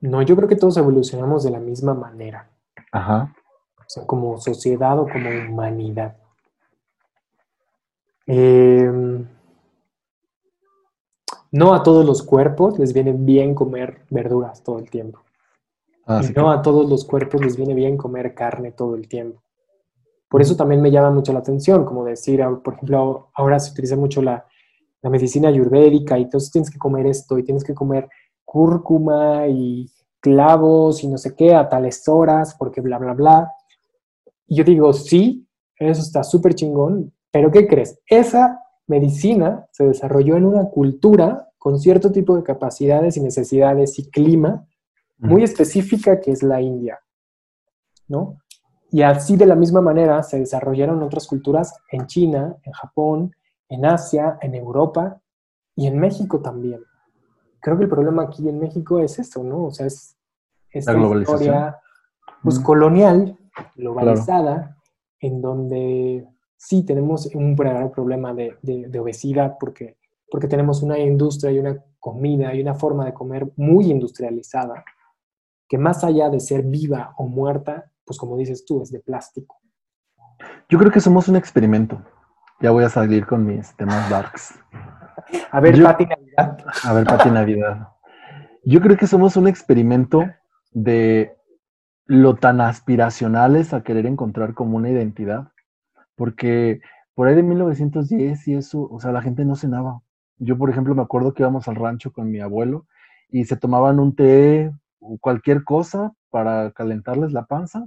No, yo creo que todos evolucionamos de la misma manera. Ajá. O sea, como sociedad o como humanidad. Em, no a todos los cuerpos les viene bien comer verduras todo el tiempo. Ah, y no a todos los cuerpos les viene bien comer carne todo el tiempo. Por eso también me llama mucho la atención, como decir, por ejemplo, ahora se utiliza mucho la, la medicina ayurvédica y entonces tienes que comer esto y tienes que comer cúrcuma y clavos y no sé qué a tales horas porque bla, bla, bla. Y yo digo, sí, eso está súper chingón, pero ¿qué crees? Esa medicina se desarrolló en una cultura con cierto tipo de capacidades y necesidades y clima muy específica que es la India, ¿no? Y así de la misma manera se desarrollaron otras culturas en China, en Japón, en Asia, en Europa y en México también. Creo que el problema aquí en México es eso, ¿no? O sea, es esta historia pues, colonial, globalizada, en donde sí tenemos un verdadero problema de, obesidad porque, porque tenemos una industria y una comida y una forma de comer muy industrializada, que más allá de ser viva o muerta, pues como dices tú, es de plástico. Yo creo que somos un experimento. Ya voy a salir con mis temas darks. A ver, Pati Navidad. A ver, Pati Navidad. Yo creo que somos un experimento de lo tan aspiracionales a querer encontrar como una identidad porque por ahí de 1910 y eso, o sea, la gente no cenaba. Yo, por ejemplo, me acuerdo que íbamos al rancho con mi abuelo y se tomaban un té cualquier cosa para calentarles la panza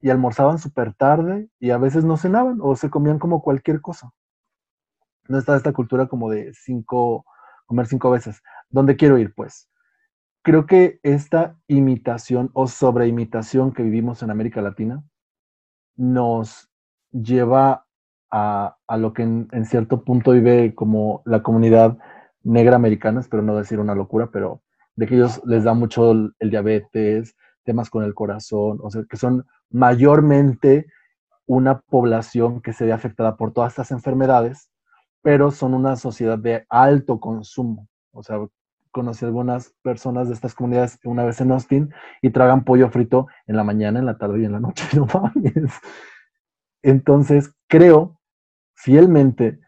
y almorzaban súper tarde y a veces no cenaban o se comían como cualquier cosa. No está esta cultura como de cinco, comer cinco veces. ¿Dónde quiero ir? Pues creo que esta imitación o sobreimitación que vivimos en América Latina nos lleva a, lo que en, en, cierto punto vive como la comunidad negra americana, espero no decir una locura, pero de que ellos les da mucho el, diabetes, temas con el corazón, o sea, que son mayormente una población que se ve afectada por todas estas enfermedades, pero son una sociedad de alto consumo. O sea, conocí algunas personas de estas comunidades una vez en Austin y tragan pollo frito en la mañana, en la tarde y en la noche. No mames. Entonces, creo fielmente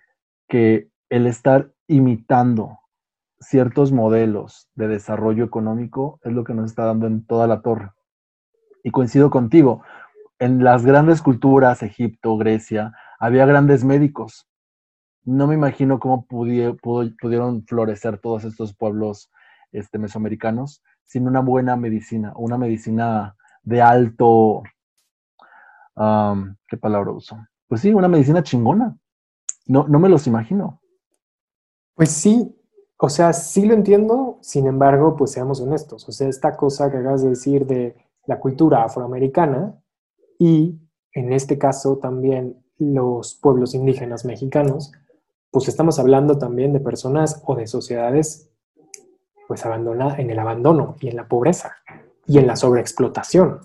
que el estar imitando ciertos modelos de desarrollo económico es lo que nos está dando en toda la torre. Y coincido contigo, en las grandes culturas, Egipto, Grecia, había grandes médicos. No me imagino cómo pudieron florecer todos estos pueblos este, mesoamericanos sin una buena medicina, una medicina de alto, ¿qué palabra uso? Pues sí, una medicina chingona. No, no me los imagino. Pues sí, o sea, sí lo entiendo, sin embargo, pues seamos honestos. O sea, esta cosa que acabas de decir de la cultura afroamericana y en este caso también los pueblos indígenas mexicanos, pues estamos hablando también de personas o de sociedades pues abandonadas en el abandono y en la pobreza y en la sobreexplotación.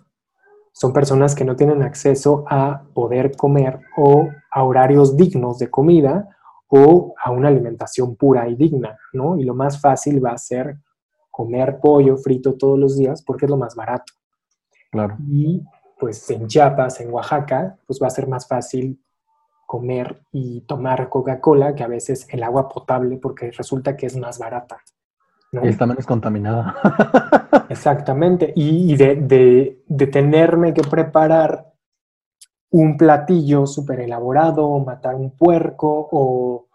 Son personas que no tienen acceso a poder comer o a horarios dignos de comida o a una alimentación pura y digna, ¿no? Y lo más fácil va a ser comer pollo frito todos los días porque es lo más barato. Claro. Y pues en Chiapas, en Oaxaca, pues va a ser más fácil comer y tomar Coca-Cola que a veces el agua potable porque resulta que es más barata. Y está menos contaminada. Exactamente. Y de, de, de tenerme que preparar un platillo súper elaborado, o matar un puerco, o,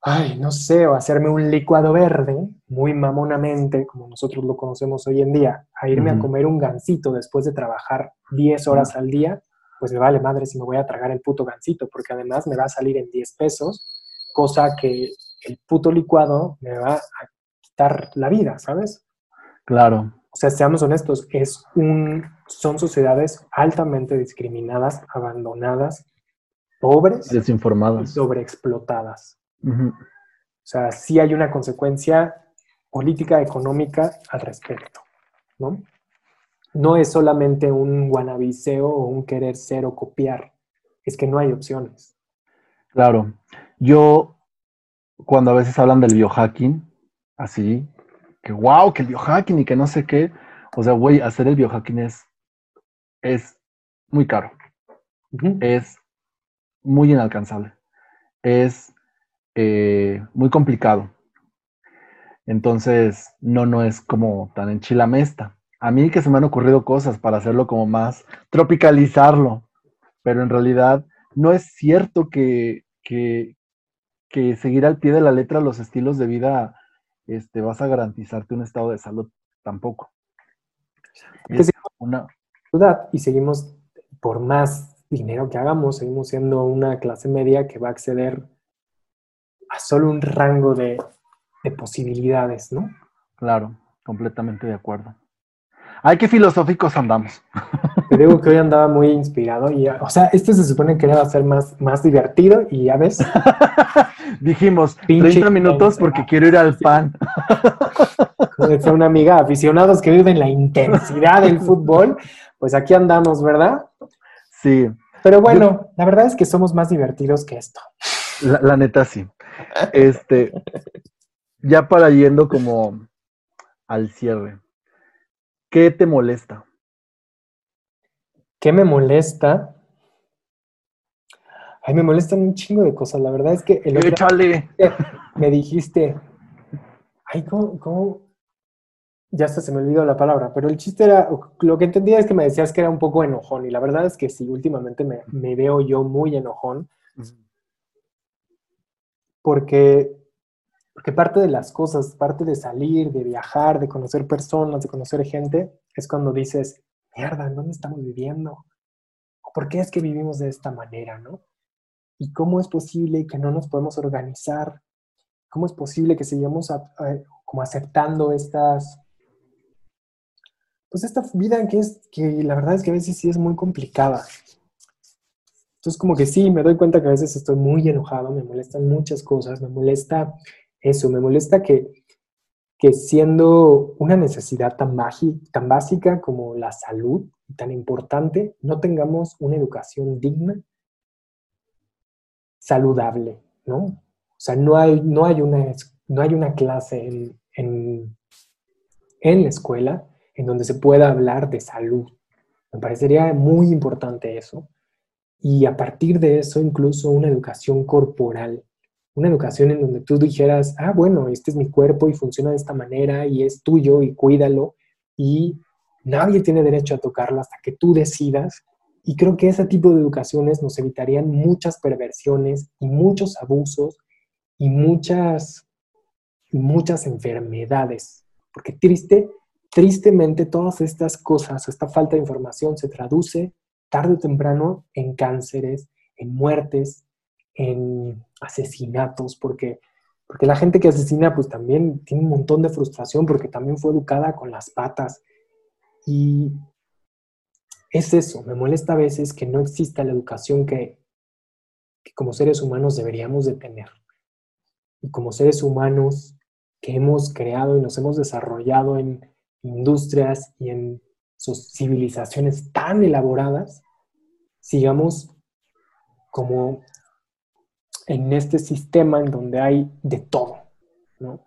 ay, no sé, o hacerme un licuado verde, muy mamonamente, como nosotros lo conocemos hoy en día, a irme a comer un gansito después de trabajar 10 horas al día, pues me vale madre si me voy a tragar el puto gansito, porque además me va a salir en 10 pesos, cosa que el puto licuado me va a quitar la vida, ¿sabes? Claro. O sea, seamos honestos, es un, son sociedades altamente discriminadas, abandonadas, pobres, desinformadas, y sobreexplotadas. O sea, sí hay una consecuencia política, económica al respecto, ¿no? No es solamente un guanabiseo o un querer ser o copiar, es que no hay opciones. Claro, yo cuando a veces hablan del biohacking, así, que wow, que el biohacking y que no sé qué. O sea, güey, hacer el biohacking es, es muy caro. Es muy inalcanzable. Es eh, muy complicado. Entonces, no, no es como tan enchilamesta. A mí que se me han ocurrido cosas para hacerlo como más, tropicalizarlo, pero en realidad no es cierto que, que, que seguir al pie de la letra los estilos de vida este, vas a garantizarte un estado de salud tampoco. Es una... Y seguimos, por más dinero que hagamos, seguimos siendo una clase media que va a acceder a solo un rango de, de posibilidades, ¿no? Claro, completamente de acuerdo. Ay, qué filosóficos andamos. Te digo que hoy andaba muy inspirado y, o sea, este se supone que era ser más, más divertido y ya ves. Dijimos, 30 minutos porque quiero ir al pan. Como una amiga, aficionados que viven la intensidad del fútbol, pues aquí andamos, ¿verdad? Sí. Pero bueno, la verdad es que somos más divertidos que esto. La, la neta sí. Este, ya para yendo como al cierre. ¿Qué te molesta? ¿Qué me molesta? Ay, me molestan un chingo de cosas. La verdad es que el otro Échale. me dijiste, ay, ¿cómo, Ya hasta se me olvidó la palabra, pero el chiste era, lo que entendía es que me decías que era un poco enojón y la verdad es que sí, últimamente me, me veo yo muy enojón, Porque, porque parte de las cosas, parte de salir, de viajar, de conocer personas, de conocer gente, es cuando dices, mierda, ¿en dónde estamos viviendo? ¿Por qué es que vivimos de esta manera, no? ¿Y cómo es posible que no nos podemos organizar? ¿Cómo es posible que sigamos como aceptando estas, pues esta vida que es, que la verdad es que a veces sí es muy complicada. Entonces como que sí, me doy cuenta que a veces estoy muy enojado, me molestan muchas cosas, me molesta eso, me molesta que, que siendo una necesidad tan, tan básica como la salud, tan importante, no tengamos una educación digna, saludable, ¿no? O sea, no hay, no hay, una, no hay una clase en, en, en la escuela en donde se pueda hablar de salud. Me parecería muy importante eso. Y a partir de eso, incluso una educación corporal, una educación en donde tú dijeras, ah, bueno, este es mi cuerpo y funciona de esta manera y es tuyo y cuídalo y nadie tiene derecho a tocarlo hasta que tú decidas. Y creo que ese tipo de educaciones nos evitarían muchas perversiones y muchos abusos y muchas, muchas enfermedades. Porque triste, tristemente todas estas cosas, esta falta de información se traduce tarde o temprano en cánceres, en muertes, en asesinatos, porque, porque la gente que asesina pues también tiene un montón de frustración porque también fue educada con las patas. Y es eso, me molesta a veces que no exista la educación que, como seres humanos deberíamos de tener. Y como seres humanos que hemos creado y nos hemos desarrollado en industrias y en sus civilizaciones tan elaboradas, sigamos como en este sistema en donde hay de todo, ¿no?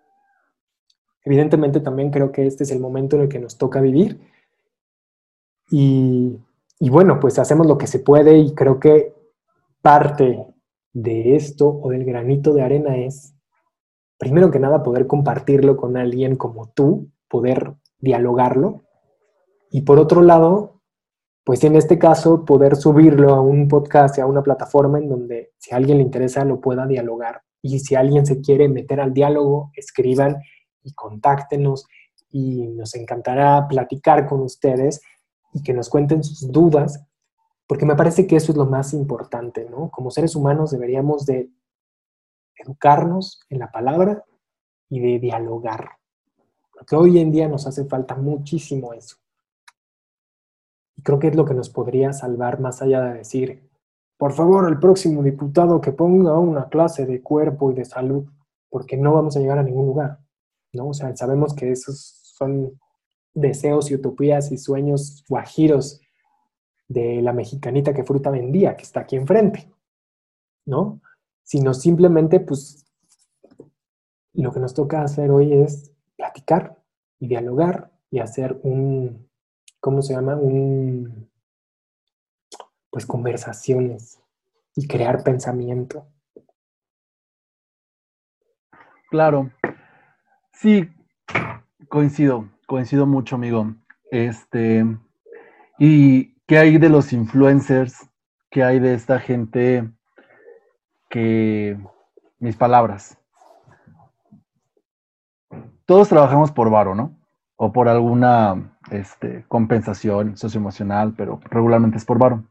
Evidentemente también creo que este es el momento en el que nos toca vivir y, y bueno, pues hacemos lo que se puede y creo que parte de esto o del granito de arena es, primero que nada, poder compartirlo con alguien como tú, poder dialogarlo. Y por otro lado, pues en este caso, poder subirlo a un podcast, a una plataforma en donde si a alguien le interesa lo pueda dialogar. Y si alguien se quiere meter al diálogo, escriban y contáctenos y nos encantará platicar con ustedes y que nos cuenten sus dudas, porque me parece que eso es lo más importante, ¿no? Como seres humanos deberíamos de educarnos en la palabra y de dialogar. Porque hoy en día nos hace falta muchísimo eso. Y creo que es lo que nos podría salvar más allá de decir, por favor, el próximo diputado que ponga una clase de cuerpo y de salud, porque no vamos a llegar a ningún lugar. ¿no? O sea, sabemos que esos son deseos y utopías y sueños guajiros de la mexicanita que fruta vendía, que está aquí enfrente, ¿no? Sino simplemente, pues, lo que nos toca hacer hoy es platicar y dialogar y hacer un, ¿cómo se llama? Un, pues conversaciones y crear pensamiento. Claro. Sí, coincido, coincido mucho, amigo. Este, ¿y qué hay de los influencers? ¿Qué hay de esta gente que, mis palabras, todos trabajamos por varo, ¿no? O por alguna este, compensación socioemocional, pero regularmente es por varo.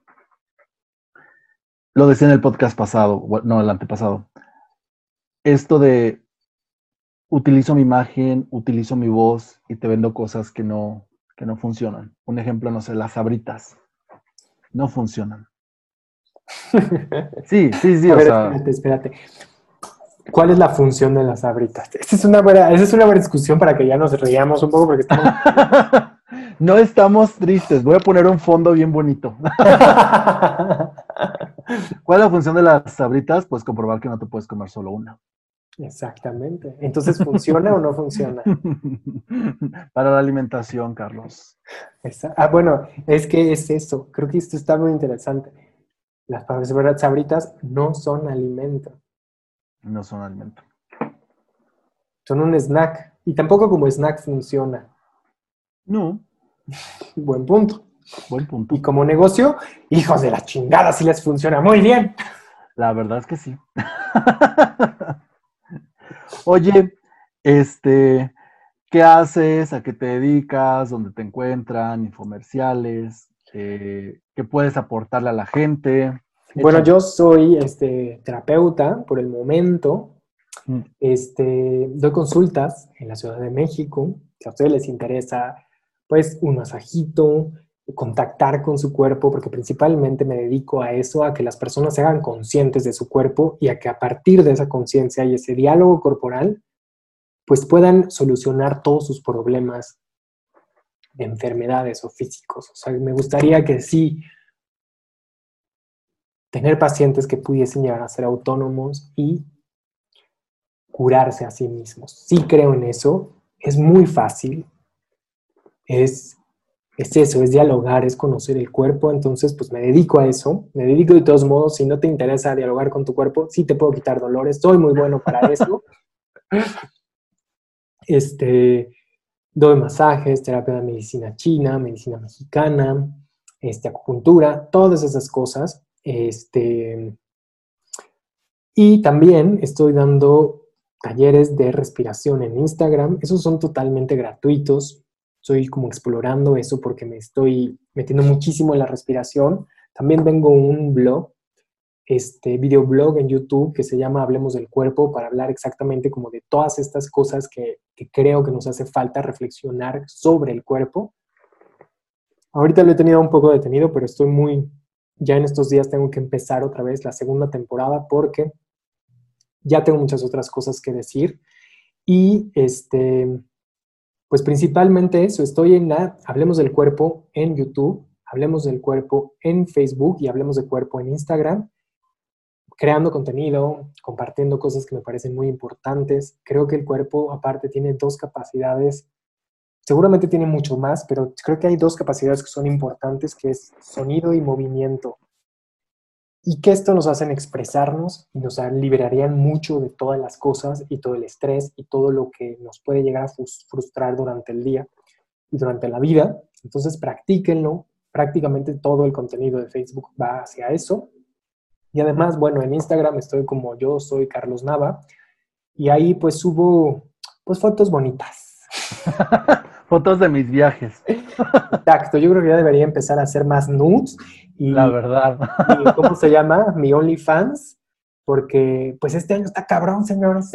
Lo decía en el podcast pasado, no, el antepasado. Esto de utilizo mi imagen, utilizo mi voz y te vendo cosas que no, que no funcionan. Un ejemplo, no sé, las abritas. No funcionan. Sí, sí, sí. A ver, espérate, espérate. ¿Cuál es la función de las abritas? Esa es una buena, esa es una buena discusión para que ya nos reíamos un poco porque estamos... no estamos tristes. Voy a poner un fondo bien bonito. ¿Cuál es la función de las sabritas? Pues comprobar que no te puedes comer solo una. Exactamente. Entonces, ¿funciona o no funciona? Para la alimentación, Carlos. Ah, bueno, es que es eso. Creo que esto está muy interesante. Las sabritas no son alimento. No son alimento. Son un snack. Y tampoco como snack funciona. No. Buen punto. Buen punto. Y como negocio, hijos de la chingada, sí les funciona muy bien. La verdad es que sí. Oye, este, ¿qué haces? ¿A qué te dedicas? ¿Dónde te encuentran? ¿Infomerciales? Eh, ¿Qué puedes aportarle a la gente? Bueno, yo soy este, terapeuta por el momento. Mm. Este, doy consultas en la Ciudad de México. Si a ustedes les interesa, pues un masajito, contactar con su cuerpo, porque principalmente me dedico a eso, a que las personas se hagan conscientes de su cuerpo y a que a partir de esa conciencia y ese diálogo corporal, pues puedan solucionar todos sus problemas de enfermedades o físicos. O sea, me gustaría que sí tener pacientes que pudiesen llegar a ser autónomos y curarse a sí mismos. Sí creo en eso, es muy fácil, es, es eso, es dialogar, es conocer el cuerpo, entonces pues me dedico a eso, me dedico de todos modos, si no te interesa dialogar con tu cuerpo, sí te puedo quitar dolores, soy muy bueno para eso. este, doy masajes, terapia de medicina china, medicina mexicana, este, acupuntura, todas esas cosas. Este, y también estoy dando talleres de respiración en Instagram. Esos son totalmente gratuitos. Estoy como explorando eso porque me estoy metiendo muchísimo en la respiración. También tengo un blog, este videoblog en YouTube que se llama Hablemos del Cuerpo para hablar exactamente como de todas estas cosas que, que creo que nos hace falta reflexionar sobre el cuerpo. Ahorita lo he tenido un poco detenido, pero estoy muy, ya en estos días tengo que empezar otra vez la segunda temporada porque ya tengo muchas otras cosas que decir. Y este, pues principalmente eso, estoy en la Hablemos del Cuerpo en YouTube, Hablemos del Cuerpo en Facebook y Hablemos del Cuerpo en Instagram, creando contenido, compartiendo cosas que me parecen muy importantes. Creo que el cuerpo aparte tiene dos capacidades Seguramente tiene mucho más, pero creo que hay dos capacidades que son importantes, que es sonido y movimiento. Y que esto nos hacen expresarnos y nos liberarían mucho de todas las cosas y todo el estrés y todo lo que nos puede llegar a frustrar durante el día y durante la vida. Entonces, practíquenlo. Prácticamente todo el contenido de Facebook va hacia eso. Y además, bueno, en Instagram estoy como yo soy Carlos Nava y ahí pues subo pues fotos bonitas. Fotos de mis viajes. Exacto, yo creo que ya debería empezar a hacer más nudes. Y, La verdad. ¿Cómo se llama? Mi OnlyFans. Porque, pues este año está cabrón, señores.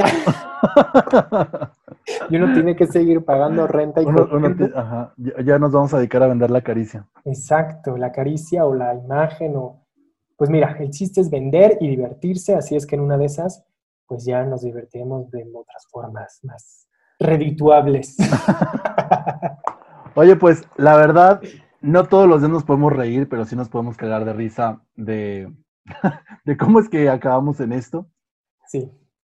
y uno tiene que seguir pagando renta y ajá, ya nos vamos a dedicar a vender la caricia. Exacto, la caricia o la imagen o... Pues mira, el chiste es vender y divertirse, así es que en una de esas, pues ya nos divertiremos de otras formas más redituables. Oye, pues la verdad, no todos los días nos podemos reír, pero sí nos podemos cagar de risa de, de cómo es que acabamos en esto. Sí.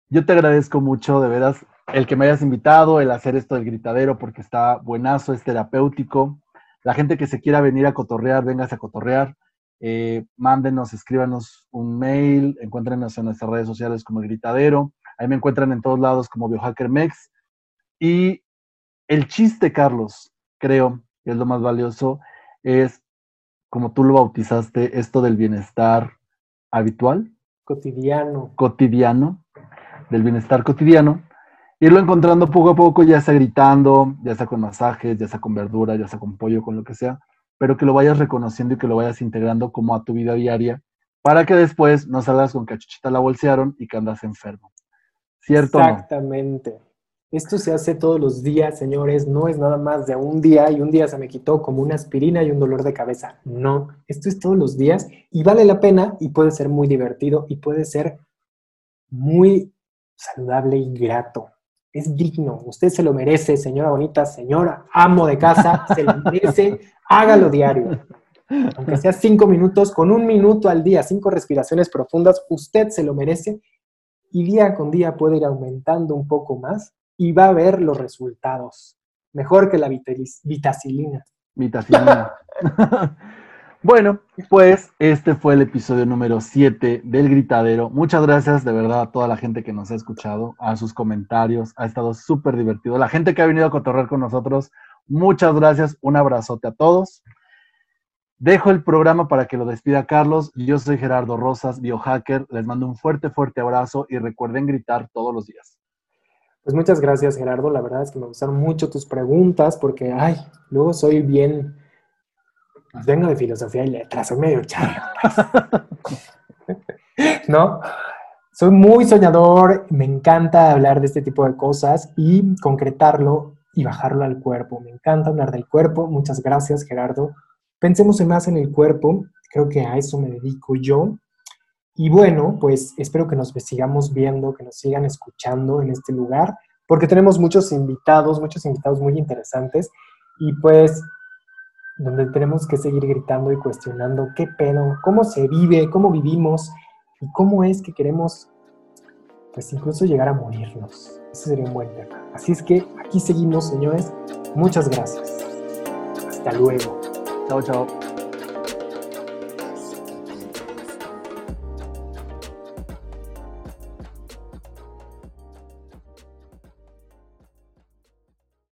Yo te agradezco mucho, de veras, el que me hayas invitado, el hacer esto del gritadero, porque está buenazo, es terapéutico. La gente que se quiera venir a cotorrear, véngase a cotorrear. Eh, mándenos, escríbanos un mail, encuéntrenos en nuestras redes sociales como el gritadero. Ahí me encuentran en todos lados como Biohacker Mex. Y el chiste, Carlos, creo que es lo más valioso, es, como tú lo bautizaste, esto del bienestar habitual. Cotidiano. Cotidiano, del bienestar cotidiano. Irlo encontrando poco a poco, ya sea gritando, ya sea con masajes, ya sea con verdura, ya sea con pollo, con lo que sea, pero que lo vayas reconociendo y que lo vayas integrando como a tu vida diaria, para que después no salgas con cachuchita la bolsearon y que andas enfermo. ¿Cierto? Exactamente. Esto se hace todos los días, señores, no es nada más de un día y un día se me quitó como una aspirina y un dolor de cabeza. No, esto es todos los días y vale la pena y puede ser muy divertido y puede ser muy saludable y grato. Es digno, usted se lo merece, señora bonita, señora, amo de casa, se lo merece, hágalo diario. Aunque sea cinco minutos, con un minuto al día, cinco respiraciones profundas, usted se lo merece y día con día puede ir aumentando un poco más y va a ver los resultados. Mejor que la vitacilina. Vitacilina. bueno, pues este fue el episodio número 7 del Gritadero. Muchas gracias de verdad a toda la gente que nos ha escuchado, a sus comentarios. Ha estado súper divertido. La gente que ha venido a cotorrear con nosotros, muchas gracias. Un abrazote a todos. Dejo el programa para que lo despida Carlos. Yo soy Gerardo Rosas, biohacker. Les mando un fuerte, fuerte abrazo y recuerden gritar todos los días. Pues muchas gracias, Gerardo. La verdad es que me gustaron mucho tus preguntas porque, ay, luego soy bien, pues vengo de filosofía y letras, soy medio charro. ¿No? Soy muy soñador, me encanta hablar de este tipo de cosas y concretarlo y bajarlo al cuerpo. Me encanta hablar del cuerpo. Muchas gracias, Gerardo. Pensemos más en el cuerpo, creo que a eso me dedico yo. Y bueno, pues espero que nos sigamos viendo, que nos sigan escuchando en este lugar, porque tenemos muchos invitados, muchos invitados muy interesantes y pues donde tenemos que seguir gritando y cuestionando qué pedo, cómo se vive, cómo vivimos y cómo es que queremos pues incluso llegar a morirnos. Ese sería un buen tema. Así es que aquí seguimos, señores. Muchas gracias. Hasta luego. Chao, chao.